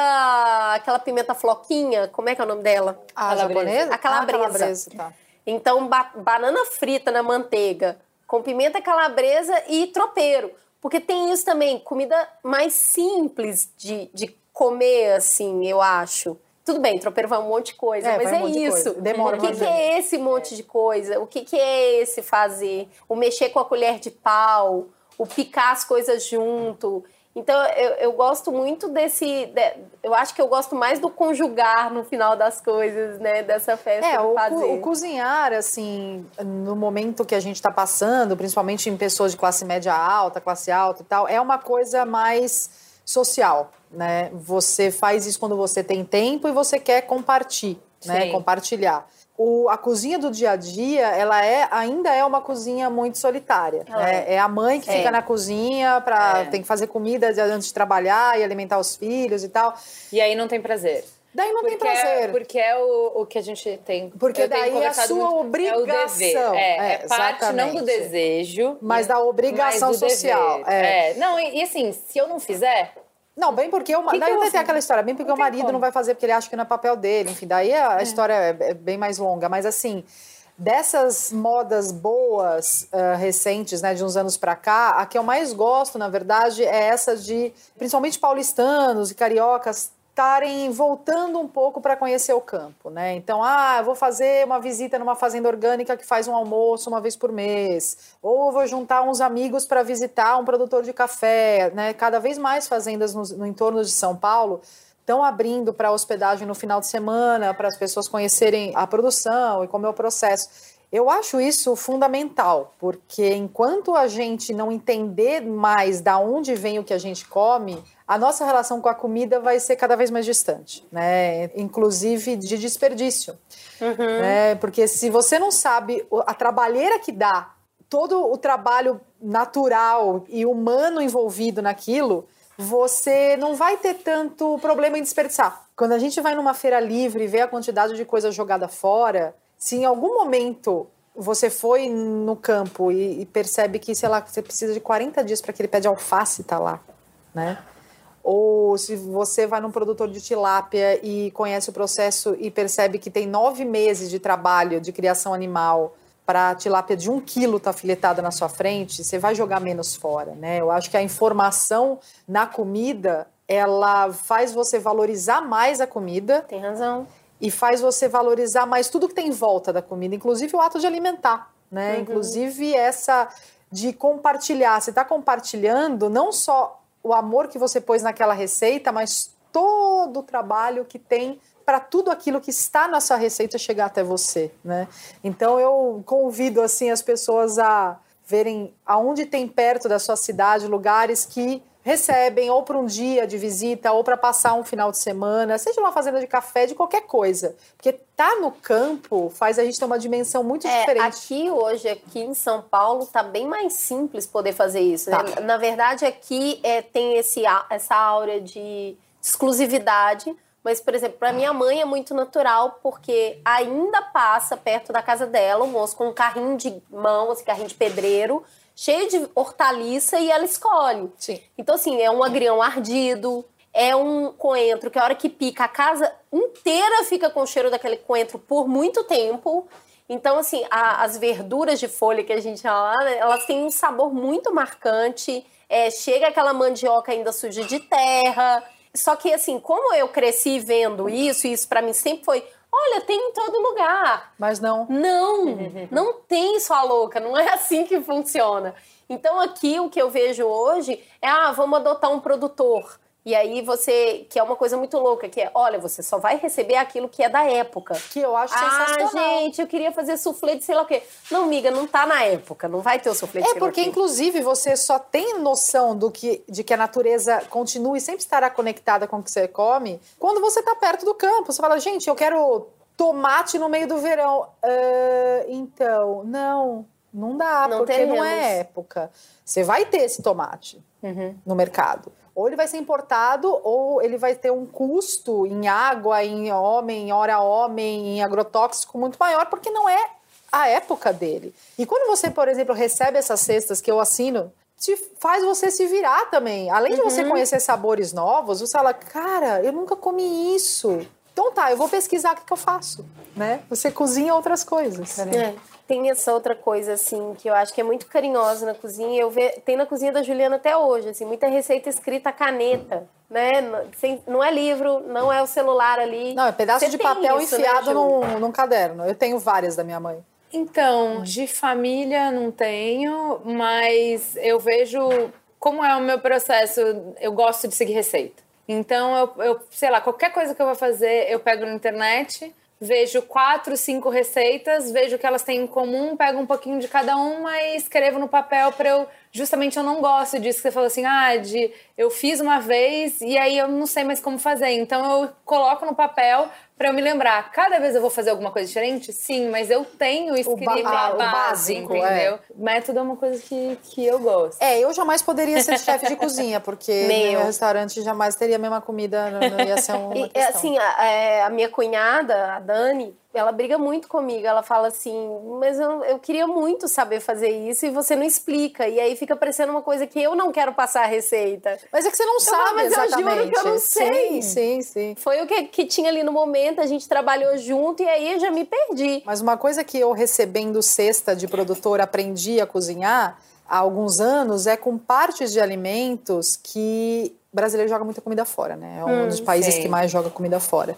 aquela pimenta floquinha, como é que é o nome dela? A Calabresa. japonesa? A calabresa. Ah, calabresa, tá. Então, ba- banana frita na manteiga, com pimenta calabresa e tropeiro. Porque tem isso também, comida mais simples de, de comer, assim, eu acho. Tudo bem, tropeiro vai um monte de coisa, É, mas um é de isso. coisa. Demora o que, que é esse monte de coisa? O que, que é esse fazer? O mexer com a colher de pau, o picar as coisas junto. Então, eu, eu gosto muito desse. de- eu acho que eu gosto mais do conjugar no final das coisas, né? Dessa festa É, o, fazer. o cozinhar, assim, no momento que a gente está passando, principalmente em pessoas de classe média alta, classe alta e tal, é uma coisa mais social, né? Você faz isso quando você tem tempo e você quer compartilhar, né? Compartilhar. O, a cozinha do dia a dia, ela é, ainda é uma cozinha muito solitária. Ela né? É. a mãe que É. fica na cozinha para É. tem que fazer comida antes de trabalhar e alimentar os filhos e tal. E aí não tem prazer. Daí não porque tem prazer. É, porque é o, o que a gente tem. Porque daí é a sua muito, É, obrigação. É, É, é parte não do desejo, Mas da obrigação mas social, dever. é. É. Não, e, e assim, se eu não fizer, Não, bem porque o daí eu- tem aquela história, bem porque o marido como. não vai fazer porque ele acha que não é papel dele, enfim, daí a, a história é, é bem mais longa, mas assim, dessas modas boas ah, recentes, né, de uns anos pra cá, a que eu mais gosto, na verdade, é essa de principalmente paulistanos e cariocas estarem voltando um pouco para conhecer o campo, né? Então, ah, vou fazer uma visita numa fazenda orgânica que faz um almoço uma vez por mês, ou vou juntar uns amigos para visitar um produtor de café, né? Cada vez mais fazendas no, no entorno de São Paulo estão abrindo para hospedagem no final de semana, para as pessoas conhecerem a produção e como é o processo. Eu acho isso fundamental, porque enquanto a gente não entender mais da onde vem o que a gente come, a nossa relação com a comida vai ser cada vez mais distante, né? Inclusive de desperdício. Uhum. Né? Porque se você não sabe a trabalheira que dá, todo o trabalho natural e humano envolvido naquilo, você não vai ter tanto problema em desperdiçar. Quando a gente vai numa feira livre e vê a quantidade de coisa jogada fora, se em algum momento você foi no campo e, e percebe que, sei lá, você precisa de 40 dias para aquele pé de alface estar tá lá, né? Ou se você vai num produtor de tilápia e conhece o processo e percebe que tem nove meses de trabalho de criação animal para a tilápia de um quilo estar tá filetada na sua frente, você vai jogar menos fora, né? Eu acho que a informação na comida ela faz você valorizar mais a comida. Tem razão. E faz você valorizar mais tudo que tem em volta da comida, inclusive o ato de alimentar, né? Uhum. Inclusive essa de compartilhar. Você está compartilhando não só o amor que você pôs naquela receita, mas todo o trabalho que tem para tudo aquilo que está na sua receita chegar até você, né? Então eu convido assim as pessoas a verem aonde tem perto da sua cidade lugares que recebem ou para um dia de visita ou para passar um final de semana, seja uma fazenda de café, de qualquer coisa. Porque tá no campo faz a gente ter uma dimensão muito é, diferente. Aqui hoje, aqui em São Paulo, tá bem mais simples poder fazer isso. Né? Tá. Né? Na verdade, aqui é, tem esse, essa aura de exclusividade. Mas, por exemplo, para minha mãe é muito natural, porque ainda passa perto da casa dela um moço com um carrinho de mão, esse carrinho de pedreiro, cheio de hortaliça e ela escolhe. Sim. Então, assim, é um agrião ardido, é um coentro que a hora que pica, a casa inteira fica com o cheiro daquele coentro por muito tempo. Então, assim, a, as verduras de folha que a gente fala, né, elas têm um sabor muito marcante. É, chega aquela mandioca ainda suja de terra. Só que, assim, como eu cresci vendo isso, isso para mim sempre foi. Olha, tem em todo lugar. Mas não. Não, [LAUGHS] não tem sua louca, não é assim que funciona. Então aqui o que eu vejo hoje é, ah, vamos adotar um produtor. E aí você, que é uma coisa muito louca, que é, olha, você só vai receber aquilo que é da época. Que eu acho ah, sensacional. gente, eu queria fazer suflê de sei lá o quê. Não, miga, não tá na época, não vai ter o suflê de é sei lá. É porque, inclusive, você só tem noção do que, de que a natureza continue e sempre estará conectada com o que você come quando você tá perto do campo. Você fala, gente, eu quero tomate no meio do verão. Uh, então, não, não dá, não porque teremos. não é época. Você vai ter esse tomate uhum. no mercado ou ele vai ser importado, ou ele vai ter um custo em água, em homem, em hora homem, em agrotóxico muito maior, porque não é a época dele. E quando você, por exemplo, recebe essas cestas que eu assino, te faz você se virar também. Além de você uhum. conhecer sabores novos, você fala, cara, eu nunca comi isso. Então tá, eu vou pesquisar o que, que eu faço, né? Você cozinha outras coisas. É tem essa outra coisa, assim, que eu acho que é muito carinhosa na cozinha. Eu ve... Tem na cozinha da Juliana até hoje, assim, muita receita escrita a caneta, né? Não é livro, não é o celular ali. Não, é pedaço Você de papel isso, né, enfiado né, num, num caderno. Eu tenho várias da minha mãe. Então, de família não tenho, mas eu vejo como é o meu processo. Eu gosto de seguir receita. Então, eu, eu sei lá, qualquer coisa que eu vou fazer, eu pego na internet vejo quatro, cinco receitas, vejo o que elas têm em comum, pego um pouquinho de cada uma e escrevo no papel para eu justamente eu não gosto disso que você falou assim, ah, de eu fiz uma vez e aí eu não sei mais como fazer. Então eu coloco no papel para eu me lembrar. Cada vez eu vou fazer alguma coisa diferente? Sim, mas eu tenho escrito ba a base, básico, é. entendeu? É. Método é uma coisa que, que eu gosto. É, eu jamais poderia ser chefe de [LAUGHS] cozinha, porque meu. meu restaurante jamais teria a mesma comida, não, não ia ser uma e, questão. Assim, a, é, a minha cunhada, a Dani, ela briga muito comigo. Ela fala assim, mas eu, eu queria muito saber fazer isso e você não explica. E aí fica parecendo uma coisa que eu não quero passar a receita. Mas é que você não eu sabe falo, mas exatamente. eu juro que eu não sei. Sim, sim, sim. Foi o que, que tinha ali no momento, a gente trabalhou junto e aí eu já me perdi. Mas uma coisa que eu recebendo cesta de produtor aprendi a cozinhar há alguns anos é com partes de alimentos que brasileiro joga muita comida fora, né? É um dos países sim. que mais joga comida fora.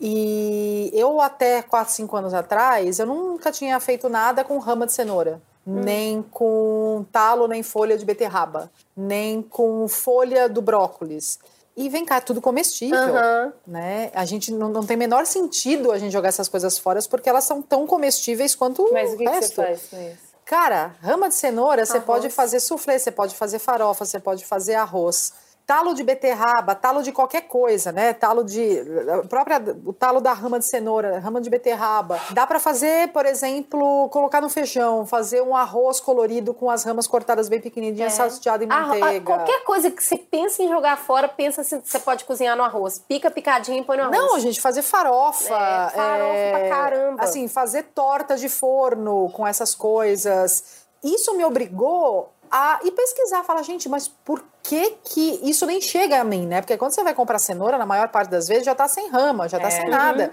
E eu até 4, 5 anos atrás, eu nunca tinha feito nada com rama de cenoura. Nem com talo, nem folha de beterraba. Nem com folha do brócolis. E vem cá, é tudo comestível, Aham. né? A gente não, não tem menor sentido a gente jogar essas coisas fora porque elas são tão comestíveis quanto Mas o que, que resto. você faz com isso? Cara, rama de cenoura, você Arroz. pode fazer soufflé, você pode fazer farofa, você pode fazer arroz. Talo de beterraba, talo de qualquer coisa, né? Talo de. a própria, o talo da rama de cenoura, rama de beterraba. Dá pra fazer, por exemplo, colocar no feijão, fazer um arroz colorido com as ramas cortadas bem pequenininhas, salteado em manteiga. qualquer coisa que você pensa em jogar fora, pensa se você pode cozinhar no arroz. Pica picadinho e põe no arroz. Não, gente, fazer farofa. É, farofa pra caramba. Assim, fazer torta de forno com essas coisas. Isso me obrigou a ir pesquisar, falar, gente, mas por que que isso nem chega a mim, né? Porque quando você vai comprar cenoura, na maior parte das vezes já tá sem rama, já tá É. sem nada.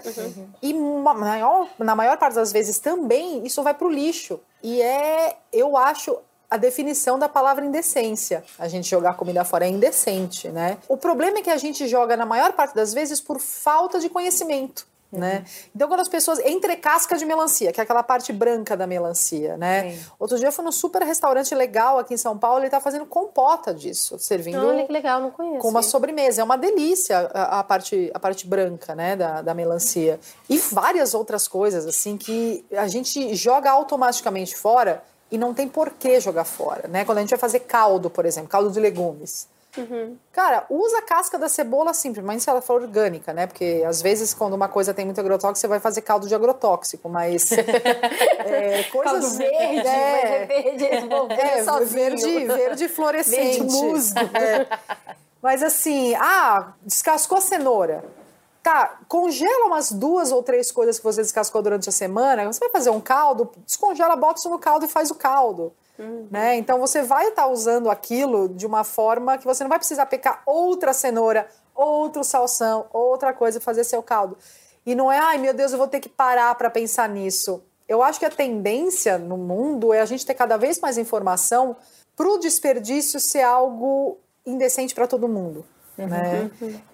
E ma- maior- na maior parte das vezes também isso vai pro lixo. E é, eu acho, a definição da palavra indecência. A gente jogar comida fora é indecente, né? O problema é que a gente joga, na maior parte das vezes, por falta de conhecimento. Né? Então, quando as pessoas. Entre casca de melancia, que é aquela parte branca da melancia, né? Sim. Outro dia eu fui num super restaurante legal aqui em São Paulo, ele tá fazendo compota disso, servindo Olha que legal, não conheço. com uma sobremesa. É uma delícia a, a parte, a parte branca, né, da, da melancia. E várias outras coisas, assim, que a gente joga automaticamente fora e não tem por que jogar fora, né? Quando a gente vai fazer caldo, por exemplo, caldo de legumes. Cara, usa a casca da cebola simples, mas se ela for orgânica, né? Porque às vezes, quando uma coisa tem muito agrotóxico, você vai fazer caldo de agrotóxico, mas. [LAUGHS] é, coisas Caldo verde, mas é verde, ver é, sozinho. verde, verde fluorescente. Verde musgo. É. Mas assim, ah, descascou a cenoura. Tá, congela umas duas ou três coisas que você descascou durante a semana. Você vai fazer um caldo, descongela, bota isso no caldo e faz o caldo. Né? Então você vai estar usando aquilo de uma forma que você não vai precisar pegar outra cenoura, outro salsão, outra coisa fazer seu caldo. E não é, ai meu Deus, eu vou ter que parar para pensar nisso. Eu acho que a tendência no mundo é a gente ter cada vez mais informação para o desperdício ser algo indecente para todo mundo. Né?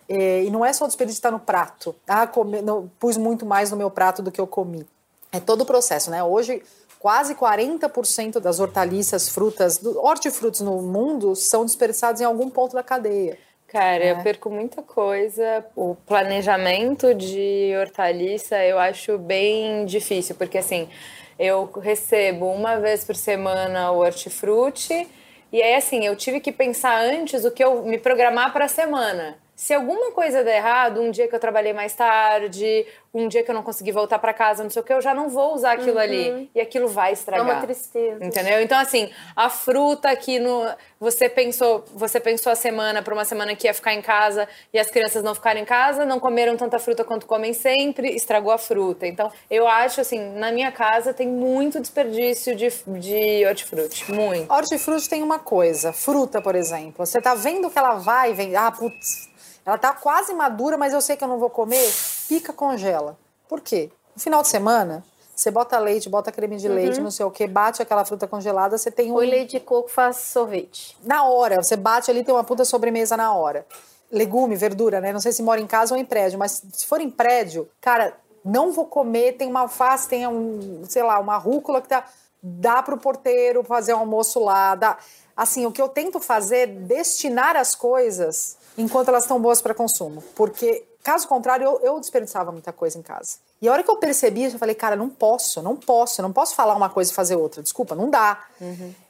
É, e não é só o desperdício estar no prato. Ah, come, não, pus muito mais no meu prato do que eu comi. É todo o processo, né? Hoje, quase 40% das hortaliças, frutas, hortifrutos no mundo são desperdiçados em algum ponto da cadeia. Cara, É. eu perco muita coisa. O planejamento de hortaliça eu acho bem difícil, porque assim, eu recebo uma vez por semana o hortifruti, e aí assim, eu tive que pensar antes o que eu me programar para a semana. Se alguma coisa der errado, um dia que eu trabalhei mais tarde, um dia que eu não consegui voltar para casa, não sei o que, eu já não vou usar aquilo ali. E aquilo vai É estragar. uma tristeza. Entendeu? Então, assim, a fruta que no, você pensou, você pensou a semana para uma semana que ia ficar em casa e as crianças não ficaram em casa, não comeram tanta fruta quanto comem sempre, estragou a fruta. Então, eu acho assim, na minha casa tem muito desperdício de, de hortifruti. Muito. Hortifruti tem uma coisa, fruta, por exemplo. Você tá vendo que ela vai, vem, ah, putz, ela tá quase madura, mas eu sei que eu não vou comer, pica, congela. Por quê? No final de semana, você bota leite, bota creme de leite, não sei o que, bate aquela fruta congelada, você tem um. Põe leite de coco, faz sorvete. Na hora, você bate ali, tem uma puta sobremesa na hora. Legume, verdura, né? Não sei se mora em casa ou em prédio, mas se for em prédio, cara, não vou comer, tem uma alface, tem um, sei lá, uma rúcula que tá. Dá pro porteiro fazer um almoço lá. Dá. Assim, o que eu tento fazer é destinar as coisas enquanto elas estão boas para consumo. Porque, caso contrário, eu, eu desperdiçava muita coisa em casa. E a hora que eu percebi, eu falei, cara, não posso, não posso, não posso falar uma coisa e fazer outra. Desculpa, não dá.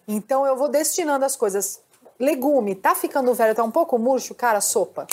Então eu vou destinando as coisas. Legume, tá ficando velho, tá um pouco murcho, cara, sopa.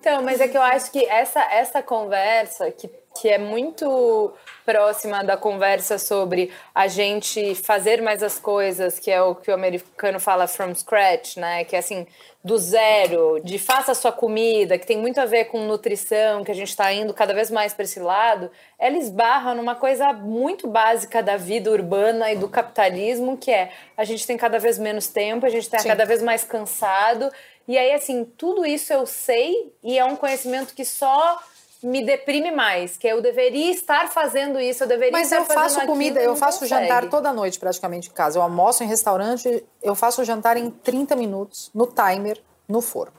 Então, mas é que eu acho que essa, essa conversa, que, que é muito próxima da conversa sobre a gente fazer mais as coisas, que é o que o americano fala from scratch, né? Que é assim, do zero, de faça a sua comida, que tem muito a ver com nutrição, que a gente está indo cada vez mais para esse lado, ela esbarra numa coisa muito básica da vida urbana e do capitalismo, que é a gente tem cada vez menos tempo, a gente está cada vez mais cansado. E aí, assim, tudo isso eu sei e é um conhecimento que só me deprime mais, que eu deveria estar fazendo isso, eu deveria Mas estar eu faço aquilo comida, eu faço consegue. jantar toda noite praticamente em casa. Eu almoço em restaurante, eu faço jantar em 30 minutos, no timer, no forno.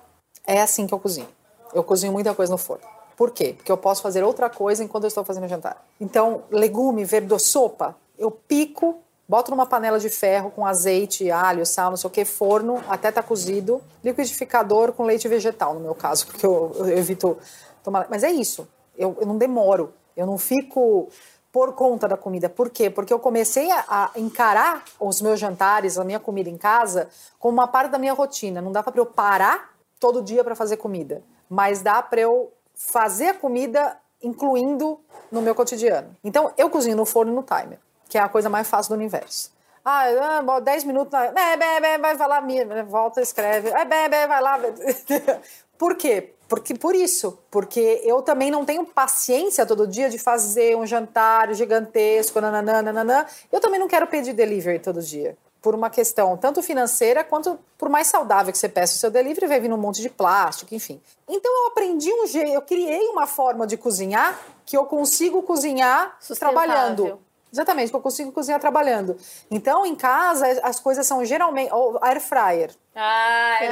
é assim que eu cozinho. Eu cozinho muita coisa no forno. Por quê? Porque eu posso fazer outra coisa enquanto eu estou fazendo jantar. Então, legume, verde, sopa, eu pico, boto numa panela de ferro com azeite, alho, sal, não sei o que, forno até tá cozido, liquidificador com leite vegetal, no meu caso, porque eu, eu evito tomar. Mas é isso. Eu, eu não demoro. Eu não fico por conta da comida. Por quê? Porque eu comecei a, a, encarar os meus jantares, a minha comida em casa, como uma parte da minha rotina. Não dá para eu parar todo dia para fazer comida, mas dá para eu fazer a comida incluindo no meu cotidiano. Então, eu cozinho no forno e no timer, que é a coisa mais fácil do universo. Ah, 10 ah, minutos, é, é, vai lá, volta, escreve, é, é, vai lá. Por quê? Porque por isso, porque eu também não tenho paciência todo dia de fazer um jantar gigantesco, nananana, Eu também não quero pedir delivery todo dia por uma questão tanto financeira quanto por mais saudável que você peça o seu delivery, vai vir um monte de plástico, enfim. Então eu aprendi um jeito, eu criei uma forma de cozinhar que eu consigo cozinhar trabalhando. Exatamente, que eu consigo cozinhar trabalhando. Então, em casa, as coisas são geralmente. Ou air fryer. Ah, air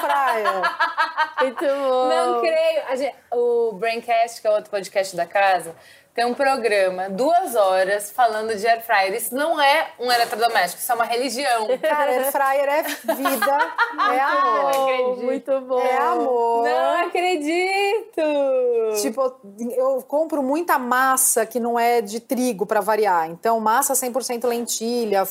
fryer. Ah. Muito bom. Não creio. Gente, o Braincast, que é outro podcast da casa, tem um programa, duas horas, falando de air fryer. Isso não é um eletrodoméstico, isso é uma religião. Cara, air fryer é vida, [LAUGHS] é amor. Oh, muito bom. É amor. Não acredito. Tipo, eu compro muita massa que não é de trigo para variar. Então, massa 100% lentilha,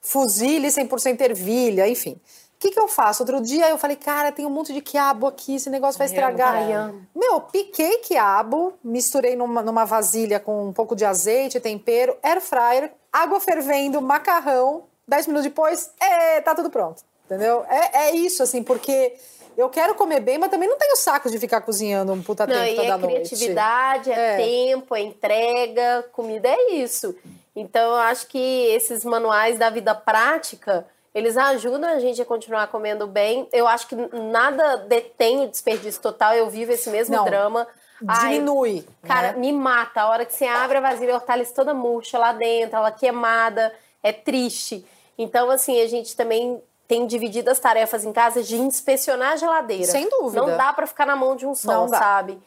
fuzile 100% ervilha, enfim. O que, que eu faço? Outro dia eu falei, cara, tem um monte de quiabo aqui, esse negócio vai estragar. Meu, piquei quiabo, misturei numa, numa vasilha com um pouco de azeite, tempero, air fryer, água fervendo, macarrão. Dez minutos depois, é, tá tudo pronto. Entendeu? É, é isso, assim, porque eu quero comer bem, mas também não tenho saco de ficar cozinhando um puta não, tempo toda é noite. É criatividade, é, é tempo, é entrega, comida é isso. Então, eu acho que esses manuais da vida prática eles ajudam a gente a continuar comendo bem. Eu acho que nada detém o desperdício total. Eu vivo esse mesmo Não, drama. Diminui. Ai, cara, né? me mata. A hora que você abre a vasilha, a hortaliça toda murcha lá dentro, ela queimada. É triste. Então, assim, a gente também tem dividido as tarefas em casa de inspecionar a geladeira. Sem dúvida. Não dá para ficar na mão de um só, sabe?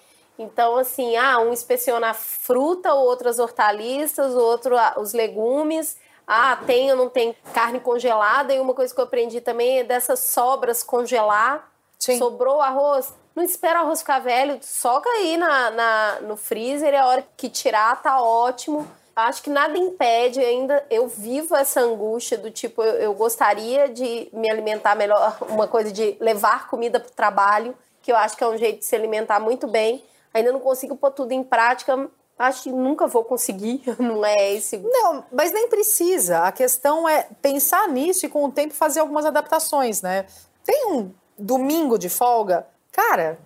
Então, assim, ah, um inspeciona a fruta, outras hortaliças, outro os legumes ah, tem ou não tem carne congelada. E uma coisa que eu aprendi também é dessas sobras congelar. Sim. Sobrou arroz, não espera o arroz ficar velho, soca aí na, na, no freezer e a hora que tirar tá ótimo. Acho que nada impede ainda. Eu vivo essa angústia do tipo, eu, eu gostaria de me alimentar melhor, uma coisa de levar comida para o trabalho, que eu acho que é um jeito de se alimentar muito bem. Ainda não consigo pôr tudo em prática, acho que nunca vou conseguir, [LAUGHS] não é esse. Não, mas nem precisa. A questão é pensar nisso e com o tempo fazer algumas adaptações, né? Tem um domingo de folga, cara,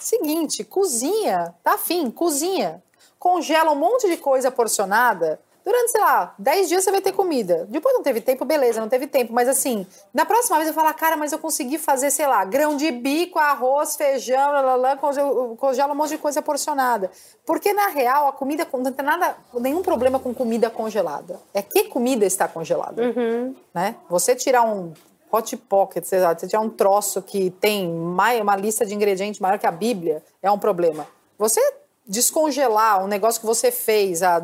seguinte, cozinha, tá afim, cozinha. Congela um monte de coisa porcionada Durante, sei lá, 10 dias você vai ter comida. Depois não teve tempo, beleza, não teve tempo. Mas assim, na próxima vez eu falar, cara, mas eu consegui fazer, sei lá, grão de bico, arroz, feijão, lalala, congela um monte de coisa porcionada. Porque na real, a comida não tem nada, nenhum problema com comida congelada. É que comida está congelada. Uhum. Né? Você tirar um hot pocket, sei lá, você tirar um troço que tem mais, uma lista de ingredientes maior que a Bíblia, é um problema. Você descongelar um negócio que você fez há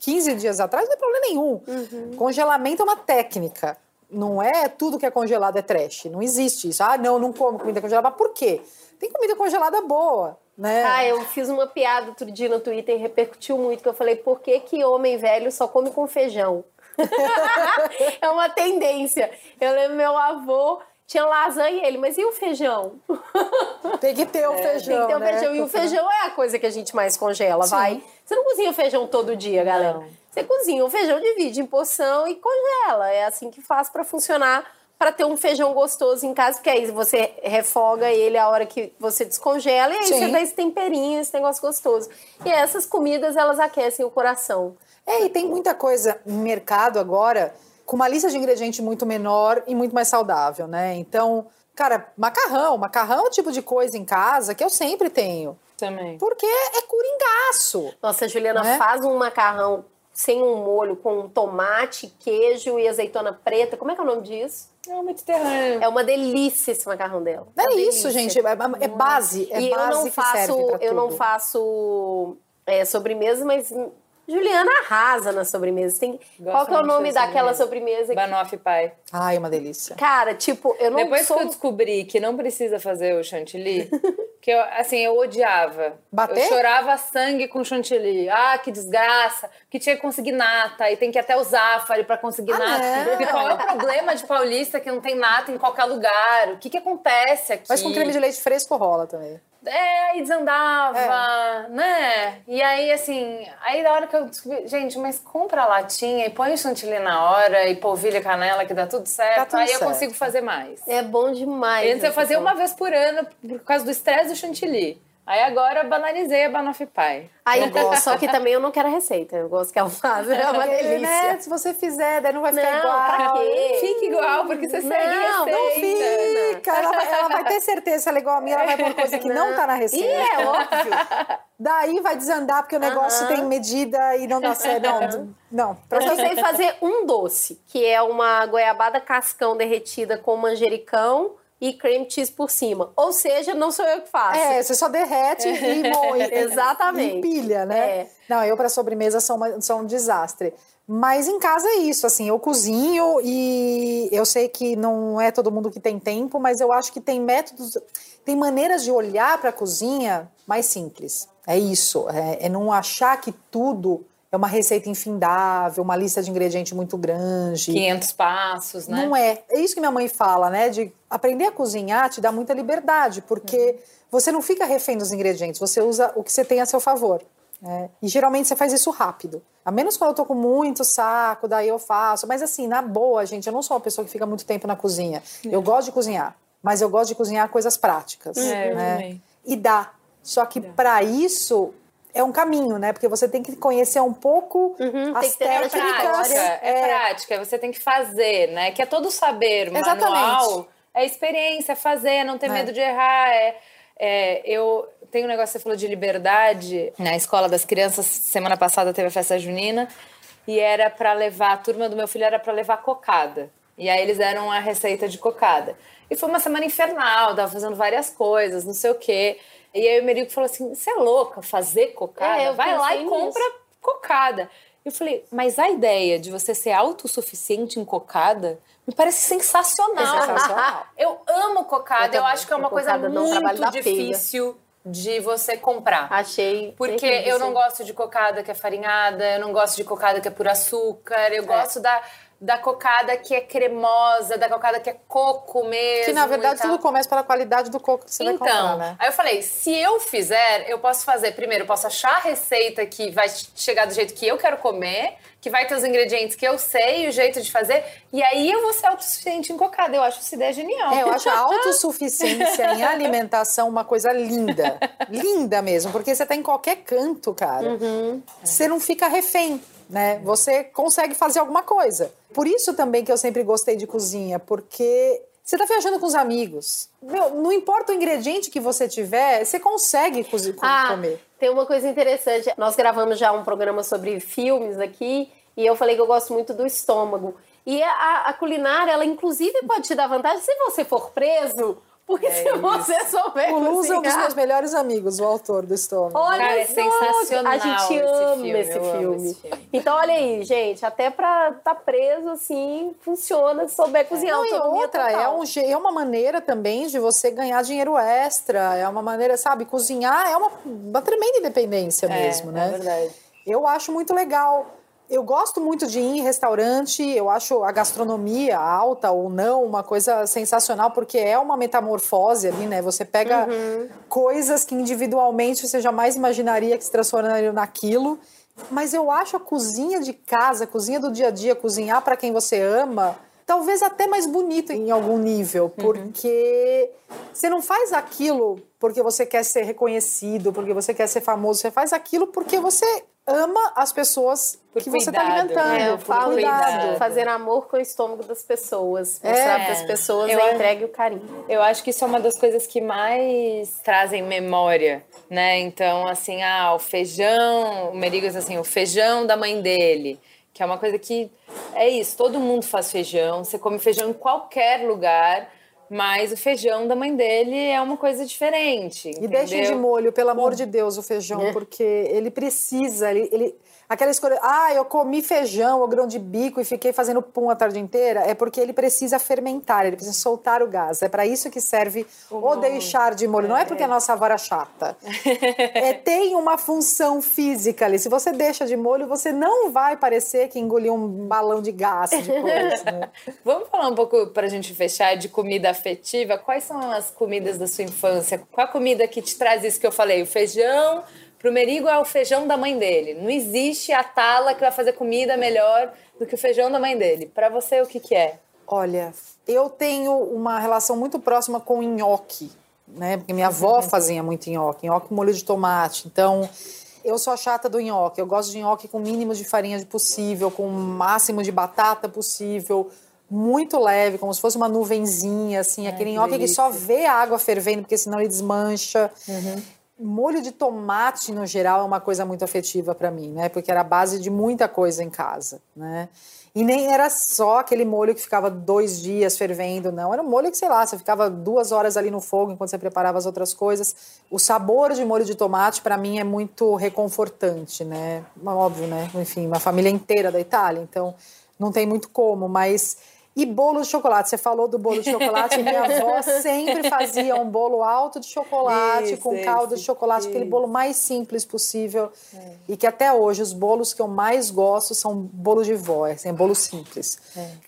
15 dias atrás, não tem problema nenhum. Uhum. Congelamento é uma técnica. Não é tudo que é congelado é trash. Não existe isso. Ah, não, não como comida congelada. Mas por quê? Tem comida congelada boa. Né? Ah, eu fiz uma piada outro dia no Twitter e repercutiu muito, que eu falei, por que, que homem velho só come com feijão? [LAUGHS] é uma tendência. Eu lembro meu avô tinha lasanha e ele, mas e o feijão? [LAUGHS] Tem que ter o é, feijão. Tem que ter o né? feijão. E o feijão é a coisa que a gente mais congela, Sim. vai. Você não cozinha feijão todo dia, galera. Não. Você cozinha o feijão, divide em porção e congela. É assim que faz para funcionar, para ter um feijão gostoso em casa, porque aí você refoga ele a hora que você descongela e aí Sim. você dá esse temperinho, esse negócio gostoso. E essas comidas, elas aquecem o coração. É, e tem muita coisa no mercado agora com uma lista de ingredientes muito menor e muito mais saudável, né? Então, cara, macarrão. Macarrão é o tipo de coisa em casa que eu sempre tenho. Também. Porque é coringaço. Nossa, a Juliana né? faz um macarrão sem um molho, com tomate, queijo e azeitona preta. Como é que é o nome disso? É o Mediterrâneo. É uma delícia esse macarrão dela. É Uma isso, delícia. gente. É, é base. É e eu base não que faço, serve pra eu não tudo. faço é, sobremesa, mas Juliana arrasa na sobremesa. Tem, qual que é o nome daquela sobremesa. sobremesa? que- Banoffee pie. Ai, uma delícia. Cara, tipo, eu não Depois sou... que eu descobri que não precisa fazer o chantilly, [LAUGHS] que eu, assim, eu odiava. Bater? Eu chorava sangue com chantilly. Ah, que desgraça. Que tinha que conseguir nata e tem que até usar Zafari pra conseguir Ah, nata. Porque qual é o problema de paulista que não tem nata em qualquer lugar? O que que acontece aqui? Mas com creme de leite fresco rola também. É, aí desandava, É. né? E aí, assim, aí da hora que eu descobri, gente, mas compra a latinha e põe o chantilly na hora e polvilha canela que dá tudo certo. Dá tudo aí eu certo. consigo fazer mais. É bom demais. Antes eu fazia uma vez por ano por causa do estresse do chantilly. Aí agora banalizei a banoffee pie. Aí, só que [LAUGHS] também eu não quero a receita. Eu gosto que ela faça. É uma Porque, delícia. né, se você fizer, daí não vai ficar Não, igual. pra quê? Fica igual, porque você segue Não, receita. não Fica, ela, vai- ela vai ter certeza, se ela é igual a minha, ela vai pôr coisa que não, tá na receita. E é óbvio. [LAUGHS] Daí vai desandar, porque o negócio tem medida e não dá certo. Não, [LAUGHS] não. Pra Eu só sei fazer um doce, que é uma goiabada cascão derretida com manjericão e cream cheese por cima. Ou seja, não sou eu que faço. É, você só derrete e [LAUGHS] moe. Exatamente. E pilha, né? É. Não, eu para sobremesa são, uma- são um desastre. Mas em casa é isso, assim, eu cozinho e eu sei que não é todo mundo que tem tempo, mas eu acho que tem métodos, tem maneiras de olhar para a cozinha mais simples. É isso, é, é não achar que tudo é uma receita infindável, uma lista de ingredientes muito grande. 500 passos, né? Não é. É isso que minha mãe fala, né? De aprender a cozinhar te dá muita liberdade, porque você não fica refém dos ingredientes, você usa o que você tem a seu favor. né? E geralmente você faz isso rápido. A menos quando eu tô com muito saco, daí eu faço. Mas assim, na boa, gente, eu não sou uma pessoa que fica muito tempo na cozinha. Eu gosto de cozinhar, mas eu gosto de cozinhar coisas práticas. É, eu né? também. E dá. Só que para isso é um caminho, né? Porque você tem que conhecer um pouco Uhum, as É técnicas. prática, é, prática, você tem que fazer, né? Que é todo saber Exatamente. manual, é experiência, é fazer, não ter É. medo de errar. É, é, eu tenho um negócio, você falou de liberdade. Na escola das crianças, semana passada teve a festa junina e era para levar, a turma do meu filho era para levar cocada. E aí eles deram a receita de cocada. E foi uma semana infernal, tava fazendo várias coisas, não sei o quê. E aí o Merico falou assim: você é louca fazer cocada? É, eu Vai lá e compra cocada. Eu falei, mas a ideia de você ser autossuficiente em cocada me parece sensacional. É sensacional. Eu amo cocada, eu, Eu acho que é uma coisa um muito difícil de você comprar. Achei. Porque eu não gosto de cocada que é farinhada, eu não gosto de cocada que é por açúcar, eu gosto da, da cocada que é cremosa, da cocada que é coco mesmo. Que na verdade tudo começa pela qualidade do coco que você vai Então, comprar, né? aí eu falei, se eu fizer, eu posso fazer, primeiro, eu posso achar a receita que vai chegar do jeito que eu quero comer, que vai ter os ingredientes que eu sei, o jeito de fazer, e aí eu vou ser autossuficiente em cocada. Eu acho essa ideia genial. É, eu acho a [LAUGHS] autossuficiência em alimentação uma coisa linda. linda mesmo, porque você tá em qualquer canto, cara. Uhum. Você não fica refém, né? Você consegue fazer alguma coisa. Por isso também que eu sempre gostei de cozinha, porque você tá viajando com os amigos. Meu, não importa o ingrediente que você tiver, você consegue co- Ah, comer. tem uma coisa interessante. Nós gravamos já um programa sobre filmes aqui e eu falei que eu gosto muito do estômago. E a, a culinária, ela inclusive pode te dar vantagem se você for preso, porque se você souber O Luz é um dos meus melhores amigos, o autor do estômago. Olha Cara, é só, sensacional A gente esse ama filme, esse eu amo filme. esse filme. Então, olha aí, gente, até pra estar preso, assim, funciona se souber cozinhar. Não, e outra, é, um, é uma maneira também de você ganhar dinheiro extra. É uma maneira, sabe, cozinhar é uma, uma tremenda independência mesmo, é né? verdade. Eu acho muito legal. Eu gosto muito de ir em restaurante, eu acho a gastronomia alta ou não uma coisa sensacional, porque é uma metamorfose ali, né? Você pega coisas que individualmente você jamais imaginaria que se transformariam naquilo. Mas eu acho a cozinha de casa, a cozinha do dia a dia, cozinhar para quem você ama, talvez até mais bonito em algum nível, porque você não faz aquilo porque você quer ser reconhecido, porque você quer ser famoso, você faz aquilo porque você ama as pessoas Por que você está cuidado, alimentando. né? É, eu por falo cuidado. isso, fazer amor com o estômago das pessoas. É. Mostrar para as pessoas Eu a acho- entrega e o carinho. Eu acho que isso é uma das coisas que mais trazem memória, né? Então, assim, ah, o feijão, o Merigo diz assim, o feijão da mãe dele, que é uma coisa que é isso, todo mundo faz feijão, você come feijão em qualquer lugar, mas o feijão da mãe dele é uma coisa diferente. E deixem de molho, pelo amor de Deus, o feijão, porque ele precisa, ele, ele- aquela escolha, ah, eu comi feijão ou grão de bico e fiquei fazendo pum a tarde inteira, é porque ele precisa fermentar, ele precisa soltar o gás. É para isso que serve o, deixar de molho. Não é porque a nossa avó era chata. [LAUGHS] é, tem uma função física ali. Se você deixa de molho, você não vai parecer que engoliu um balão de gás de coisa. né? [LAUGHS] Vamos falar um pouco, pra gente fechar, de comida afetiva? Quais são as comidas da sua infância? Qual a comida que te traz isso que eu falei? O feijão, pro Merigo é o feijão da mãe dele. Não existe a tala que vai fazer comida melhor do que o feijão da mãe dele. Pra você, o que que é? Olha, eu tenho uma relação muito próxima com nhoque, né? Porque minha avó fazia muito nhoque, nhoque com molho de tomate. Então, eu sou a chata do nhoque. Eu gosto de nhoque com o mínimo de farinha possível, com o máximo de batata possível, muito leve, como se fosse uma nuvenzinha, assim, aquele nhoque que só vê a água fervendo, porque senão ele desmancha. Molho de tomate, no geral, é uma coisa muito afetiva para mim, né? Porque era a base de muita coisa em casa, né? E nem era só aquele molho que ficava dois dias fervendo, não. Era um molho que, sei lá, você ficava duas horas ali no fogo enquanto você preparava as outras coisas. O sabor de molho de tomate, para mim, é muito reconfortante, né? Óbvio, né? Enfim, uma família inteira da Itália, então não tem muito como, mas. E bolo de chocolate, você falou do bolo de [LAUGHS] chocolate, minha avó sempre fazia um bolo alto de chocolate, Isso, com calda de isso, chocolate, aquele isso. bolo mais simples possível. E que até hoje os bolos que eu mais gosto são bolo de vó, assim, é bolo simples.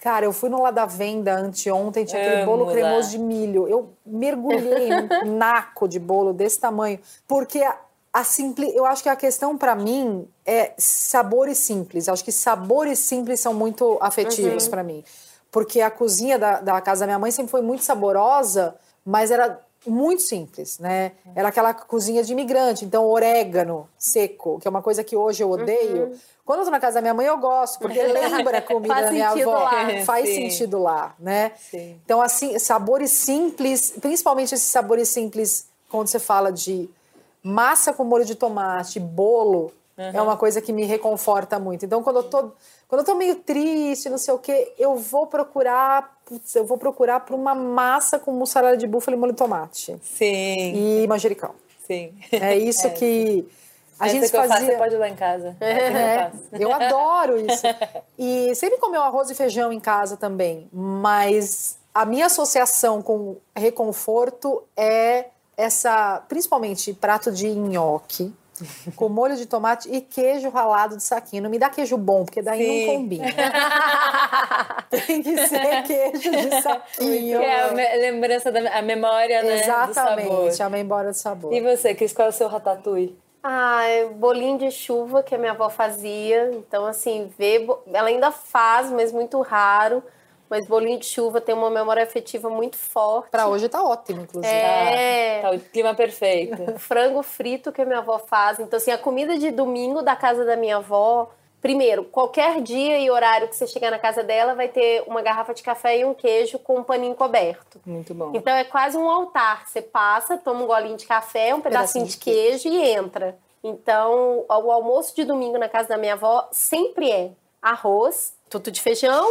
Cara, eu fui no lá da venda anteontem, tinha aquele Amo bolo lá. cremoso de milho. Eu mergulhei num [LAUGHS] naco de bolo desse tamanho, porque a, a simpli, eu acho que a questão para mim é sabores simples. Acho que sabores simples são muito afetivos para mim. Porque a cozinha da, da casa da minha mãe sempre foi muito saborosa, mas era muito simples, né? Era aquela cozinha de imigrante, então orégano seco, que é uma coisa que hoje eu odeio. Quando eu tô na casa da minha mãe, eu gosto, porque [LAUGHS] lembra a comida da minha avó. lá. [LAUGHS] Faz Sim. sentido lá, né? Sim. Então, assim, sabores simples, principalmente esses sabores simples, quando você fala de massa com molho de tomate, bolo, é uma coisa que me reconforta muito. Então, quando eu tô, quando eu tô meio triste, não sei o quê, eu vou procurar, putz, eu vou procurar por uma massa com mussarela de búfala e molho de tomate Sim, e manjericão. sim. É isso [LAUGHS] que a gente que eu faço, fazia. você pode ir lá em casa. Que eu É, eu adoro [LAUGHS] isso. E sempre comeu arroz e feijão em casa também, mas a minha associação com reconforto é essa, principalmente prato de nhoque, com molho de tomate e queijo ralado de saquinho. Não me dá queijo bom, porque daí Sim. não combina. [LAUGHS] Tem que ser queijo de saquinho. Que é a me- lembrança da a memória, né? Do Exatamente, a memória do sabor. E você, Cris, qual é o seu ratatouille? Ah, é bolinho de chuva que a minha avó fazia. Então, assim, ver. Ela ainda faz, mas muito raro. Mas bolinho de chuva tem uma memória afetiva muito forte. Pra hoje tá ótimo, inclusive. É. Tá o clima perfeito. [LAUGHS] frango frito que a minha avó faz. Então, assim, a comida de domingo da casa da minha avó. Primeiro, qualquer dia e horário que você chegar na casa dela, vai ter uma garrafa de café e um queijo com um paninho coberto. Muito bom. Então é quase um altar. Você passa, toma um golinho de café, um pedacinho, Pedacinho de de queijo e entra. Então, o almoço de domingo na casa da minha avó sempre é arroz, tudo de feijão,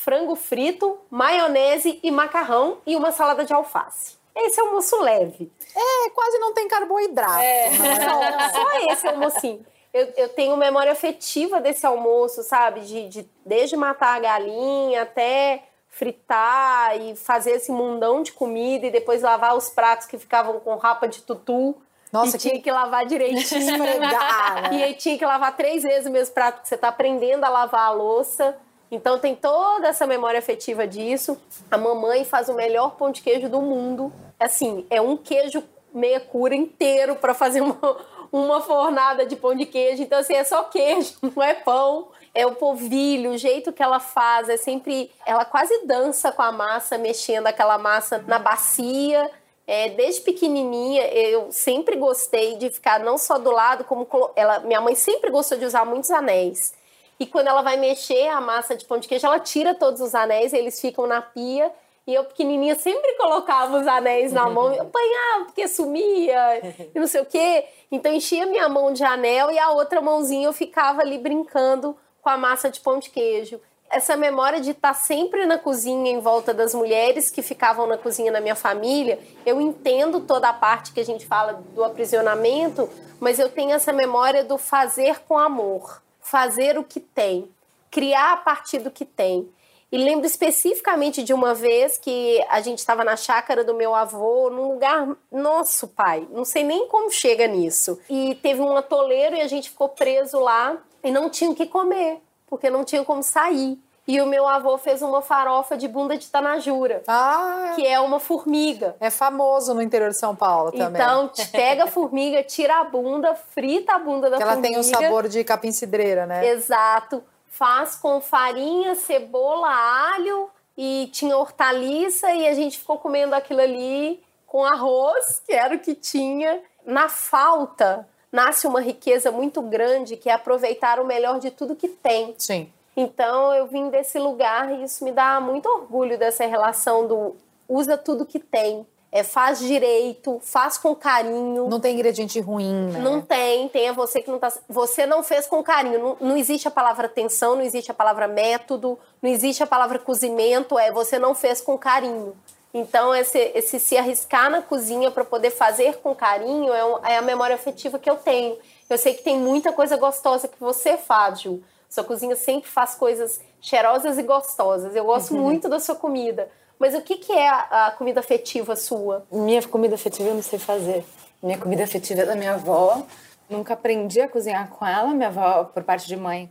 frango frito, maionese e macarrão e uma salada de alface. Esse é o almoço leve. É, quase não tem carboidrato. É. [LAUGHS] Só, só esse almocinho. Eu, eu tenho memória afetiva desse almoço, sabe? De, de- desde matar a galinha até fritar e fazer esse mundão de comida e depois lavar os pratos que ficavam com rapa de tutu. Nossa, e tinha que- que lavar direitinho. Esfregar, né? E aí tinha que lavar três vezes o mesmo prato, porque você tá aprendendo a lavar a louça. Então tem toda essa memória afetiva disso. A mamãe faz o melhor pão de queijo do mundo. Assim, é um queijo meia cura inteiro para fazer uma, [LAUGHS] uma fornada de pão de queijo. Então, assim, é só queijo, [LAUGHS] não é pão. É o polvilho, o jeito que ela faz, é sempre. Ela quase dança com a massa, mexendo aquela massa na bacia. É, desde pequenininha, eu sempre gostei de ficar não só do lado, como ela, minha mãe sempre gostou de usar muitos anéis. E quando ela vai mexer a massa de pão de queijo, ela tira todos os anéis, eles ficam na pia. E eu, pequenininha, sempre colocava os anéis na mão, e apanhava porque sumia e não sei o quê. Então enchia minha mão de anel e a outra mãozinha eu ficava ali brincando com a massa de pão de queijo essa memória de estar sempre na cozinha em volta das mulheres que ficavam na cozinha na minha família, eu entendo toda a parte que a gente fala do aprisionamento, mas eu tenho essa memória do fazer com amor, fazer o que tem, criar a partir do que tem. E lembro especificamente de uma vez que a gente estava na chácara do meu avô, num lugar nosso pai, não sei nem como chega nisso. E teve um atoleiro e a gente ficou preso lá e não tinha o que comer porque não tinha como sair. E o meu avô fez uma farofa de bunda de tanajura, ah, que é uma formiga. É famoso no interior de São Paulo também. Então, pega a formiga, tira a bunda, frita a bunda da que formiga. ela tem o sabor de capim cidreira, né? Exato. Faz com farinha, cebola, alho e tinha hortaliça e a gente ficou comendo aquilo ali com arroz, que era o que tinha. Na falta, nasce uma riqueza muito grande que é aproveitar o melhor de tudo que tem. Sim. Então eu vim desse lugar e isso me dá muito orgulho dessa relação do usa tudo que tem. É, faz direito, faz com carinho. Não tem ingrediente ruim, né? Não tem, tem é você que não tá. Você não fez com carinho. Não, não existe a palavra atenção, não existe a palavra método, não existe a palavra cozimento, é você não fez com carinho. Então, esse, esse se arriscar na cozinha para poder fazer com carinho é, um, é, a memória afetiva que eu tenho. Eu sei que tem muita coisa gostosa que você faz, Ju. Sua cozinha sempre faz coisas cheirosas e gostosas. Eu gosto uhum. muito da sua comida. Mas o que, que é a, a, comida afetiva sua? Minha comida afetiva eu não sei fazer. Minha comida afetiva é da minha avó. Nunca aprendi a cozinhar com ela. Minha avó, por parte de mãe,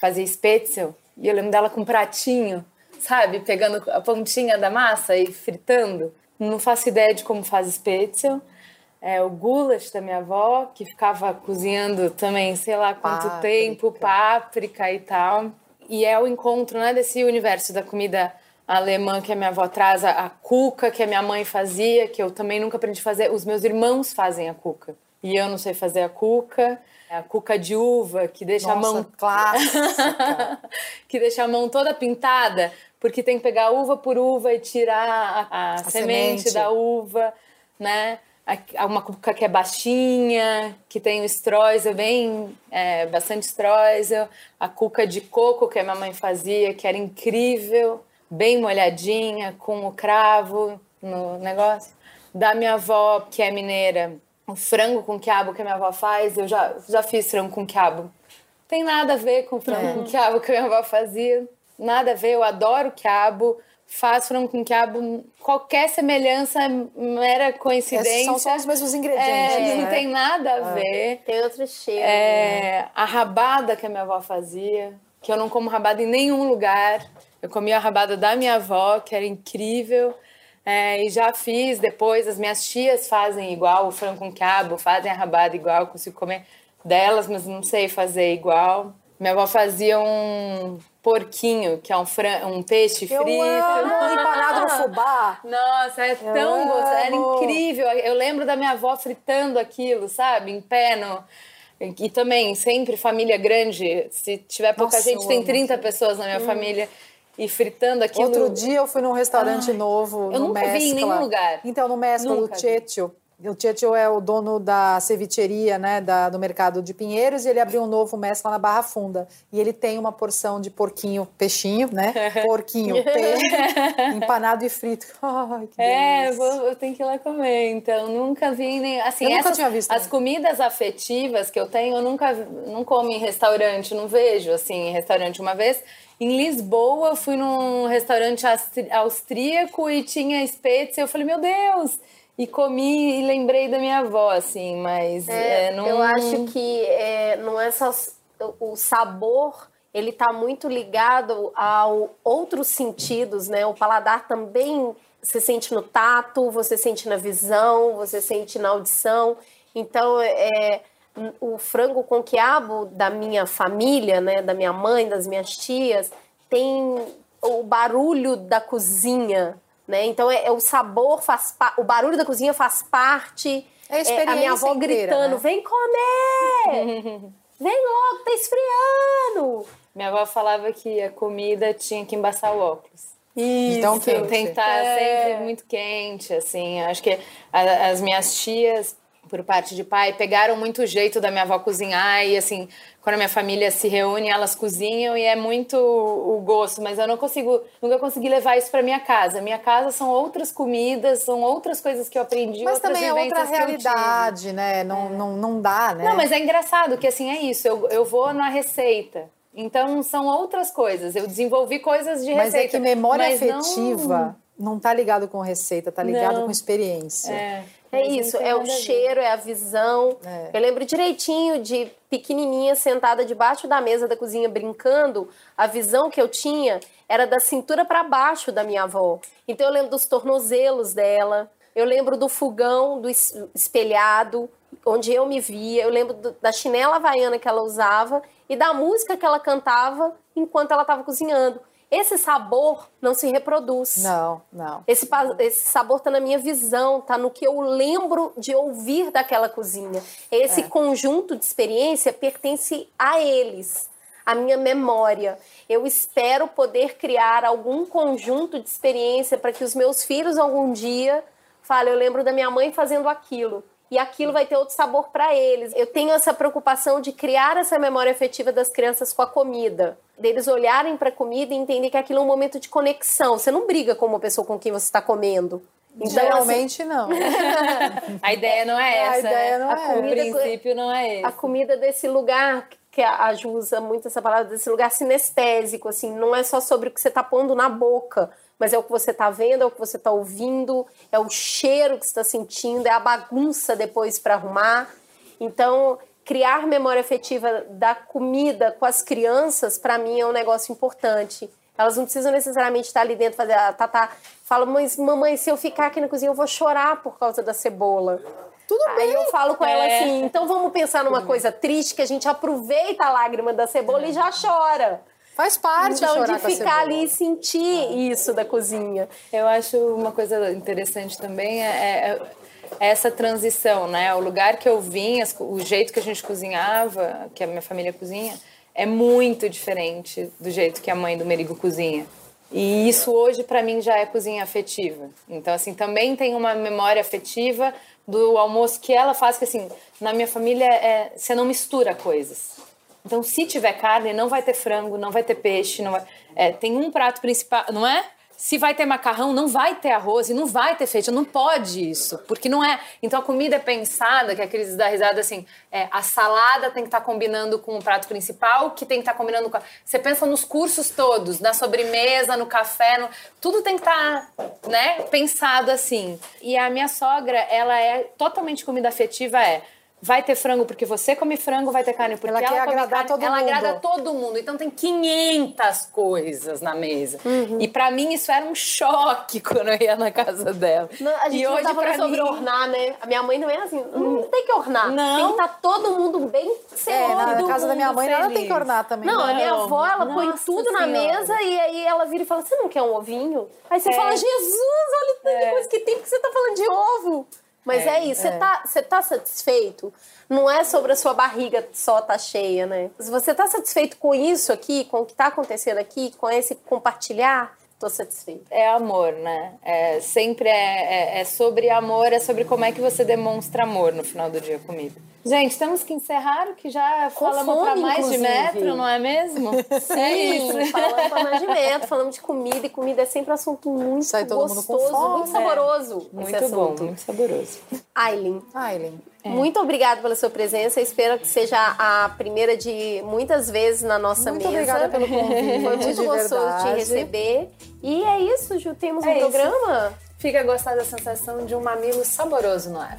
fazia spätzle. E eu lembro dela com um pratinho sabe? Pegando a pontinha da massa e fritando. Não faço ideia de como faz spätzle. É, o goulash da minha avó, que ficava cozinhando também, sei lá quanto páprica. tempo, páprica e tal. E é o encontro né, desse universo da comida alemã que a minha avó traz, a, cuca que a minha mãe fazia, que eu também nunca aprendi a fazer. Os meus irmãos fazem a cuca. E eu não sei fazer a cuca. É a cuca de uva, que deixa Nossa, a mão. clássica. [LAUGHS] que deixa a mão toda pintada porque tem que pegar uva por uva e tirar a, a, a semente, semente, da uva, né? Uma cuca que é baixinha, que tem o streusel, bem, é, bastante streusel. A cuca de coco que a minha mãe fazia, que era incrível, bem molhadinha, com o cravo no negócio. Da minha avó, que é mineira, o frango com quiabo que a minha avó faz, eu já, já fiz frango com quiabo. Tem nada a ver com o frango é. com quiabo que a minha avó fazia nada a ver, eu adoro quiabo, faço frango com quiabo, qualquer semelhança mera coincidência. São só os mesmos ingredientes. É, né? Não tem nada a ah. ver. Tem outro cheiro. É, né? A rabada que a minha avó fazia, que eu não como rabada em nenhum lugar. Eu comia a rabada da minha avó, que era incrível. É, e já fiz depois, as minhas tias fazem igual, o frango com quiabo, fazem a rabada igual, consigo comer delas, mas não sei fazer igual. Minha avó fazia um porquinho, que é um, fran... um peixe eu frito. Amo, empanado no fubá. Nossa, é eu tão gostoso, era incrível. Eu lembro da minha avó fritando aquilo, sabe? Em pé no... E também, sempre família grande. Se tiver pouca Nossa, gente, tem 30 amo. pessoas na minha hum. família. E fritando aquilo. Outro dia eu fui num restaurante Ai, novo. Eu nunca Mescla. vi em nenhum lugar. Então, no Mescla, do Tchetcho. O Tietchan é o dono da cevicheria, né, da, do mercado de Pinheiros, e ele abriu um novo mestre lá na Barra Funda. E ele tem uma porção de porquinho, peixinho, né? [LAUGHS] Porquinho, peixe, [LAUGHS] empanado e frito. [LAUGHS] Ai, que é, vou, eu tenho que ir lá comer, então. Nunca vi nem. Assim, eu nunca essas, tinha visto. As comidas afetivas que eu tenho, eu nunca não como em restaurante, não vejo assim em restaurante uma vez. Em Lisboa, eu fui num restaurante austríaco e tinha espetos, e eu falei, meu Deus! E comi e lembrei da minha avó, assim, mas é, é, não... Eu acho que é, não é só o sabor, ele tá muito ligado a outros sentidos, né? O paladar também você sente no tato, você sente na visão, você sente na audição. Então, é, o frango com quiabo da minha família, né, da minha mãe, das minhas tias, tem o barulho da cozinha, né? Então é, é o sabor faz o barulho da cozinha faz parte. É a a minha avó inteira, gritando: né? "Vem comer! [LAUGHS] Vem logo, tá esfriando!" Minha avó falava que a comida tinha que embaçar o óculos. Então, Tem que estar É. sempre muito quente, assim. Acho que a- as minhas tias, por parte de pai, pegaram muito o jeito da minha avó cozinhar e, assim, quando a minha família se reúne, elas cozinham e é muito o gosto, mas eu não consigo, nunca consegui levar isso para minha casa. Minha casa são outras comidas, são outras coisas que eu aprendi, Mas também é outra realidade, né? Não, não, não dá, né? Não, mas é engraçado que assim é isso. Eu, eu vou na receita. Então são outras coisas. Eu desenvolvi coisas de Mas receita. é que memória mas não- afetiva não... tá ligado com receita, tá ligado Não. com experiência. É, É mas isso, é o cheiro, é a visão. É. Eu lembro direitinho de pequenininha sentada debaixo da mesa da cozinha brincando. A visão que eu tinha era da cintura para baixo da minha avó. Então eu lembro dos tornozelos dela. Eu lembro do fogão, do es- espelhado, onde eu me via. Eu lembro do- da chinela havaiana que ela usava e da música que ela cantava enquanto ela estava cozinhando. Esse sabor não se reproduz. Não, não. Esse, esse sabor tá na minha visão, tá no que eu lembro de ouvir daquela cozinha. Esse conjunto de experiência pertence a eles, a minha memória. Eu espero poder criar algum conjunto de experiência para que os meus filhos algum dia falem, eu lembro da minha mãe fazendo aquilo. E aquilo vai ter outro sabor para eles. Eu tenho essa preocupação de criar essa memória afetiva das crianças com a comida. Deles olharem para a comida e entender que aquilo é um momento de conexão. Você não briga com uma pessoa com quem você está comendo. Então, assim, Geralmente não. [LAUGHS] A ideia não é A essa. ideia né? não é. O princípio não é esse. a comida desse lugar que a Ju usa muito essa palavra desse lugar sinestésico assim não é só sobre o que você está pondo na boca mas é o que você está vendo é o que você está ouvindo é o cheiro que você está sentindo é a bagunça depois para arrumar então criar memória afetiva da comida com as crianças para mim é um negócio importante elas não precisam necessariamente estar ali dentro fazer a Tatá fala mas mamãe se eu ficar aqui na cozinha eu vou chorar por causa da cebola Tudo Aí bem. eu falo com ela É. assim, então vamos pensar numa coisa triste que a gente aproveita a lágrima da cebola e já chora. Faz parte então, de ficar ali e sentir isso da cozinha. Eu acho uma coisa interessante também é, é- é essa transição, né? O lugar que eu vim, o jeito que a gente cozinhava, que a minha família cozinha, é muito diferente do jeito que a mãe do Merigo cozinha. E isso hoje para mim já é cozinha afetiva. Então assim, também tem uma memória afetiva do almoço que ela faz que assim, na minha família é, você não mistura coisas. Então, se tiver carne, não vai ter frango, não vai ter peixe, não vai- é, tem um prato principal, não é? Se vai ter macarrão, não vai ter arroz e não vai ter feijão, não pode isso, porque não é. Então a comida é pensada, que a Cris dá risada assim, é, a salada tem que estar combinando com o prato principal, que tem que estar combinando com. a- Você pensa nos cursos todos, na sobremesa, no café, no- tudo tem que estar, né, pensado assim. E a minha sogra, ela é totalmente comida afetiva, é. Vai ter frango porque você come frango, vai ter carne porque Ela ela, quer come agradar carne. todo ela mundo. agrada todo mundo. Então tem 500 coisas na mesa. E pra mim isso era um choque [LAUGHS] quando eu ia na casa dela. Não, a gente e não hoje tá falando pra sobre mim, ornar, né? A minha mãe não é assim, não tem que ornar. Não. Tem que estar todo mundo bem É, cedo. na todo casa da minha mãe nada tem feliz. que ornar também. Não, a minha Não. avó, ela põe Nossa tudo na Senhora. mesa e aí ela vira e fala: Você não quer um ovinho? Aí você É. fala: Jesus, olha tanta É. coisa que tem porque você tá falando de ovo. Mas é, isso, Você, tá, você tá satisfeito? Não é sobre a sua barriga só tá cheia, né? Se você tá satisfeito com isso aqui, com o que tá acontecendo aqui, com esse compartilhar, tô satisfeito. É amor, né? É, sempre é, é, é sobre amor, é sobre como é que você demonstra amor no final do dia a comida. Gente, temos que encerrar, que já Com falamos fome, pra mais inclusive. de metro, não é mesmo? [LAUGHS] Sim, é isso. falamos pra mais de metro, falamos de comida, e comida é sempre assunto muito Sai todo mundo com gostoso, fome. muito saboroso. esse Muito bom, assunto. muito saboroso. Aileen, Aileen. Muito obrigada pela sua presença. Espero que seja a primeira de muitas vezes na nossa Muito mesa. obrigada pelo convite, Foi muito gostoso te receber. E é isso, Ju. Temos um É isso. programa. Fica a gostar da sensação de um mamilo saboroso no ar.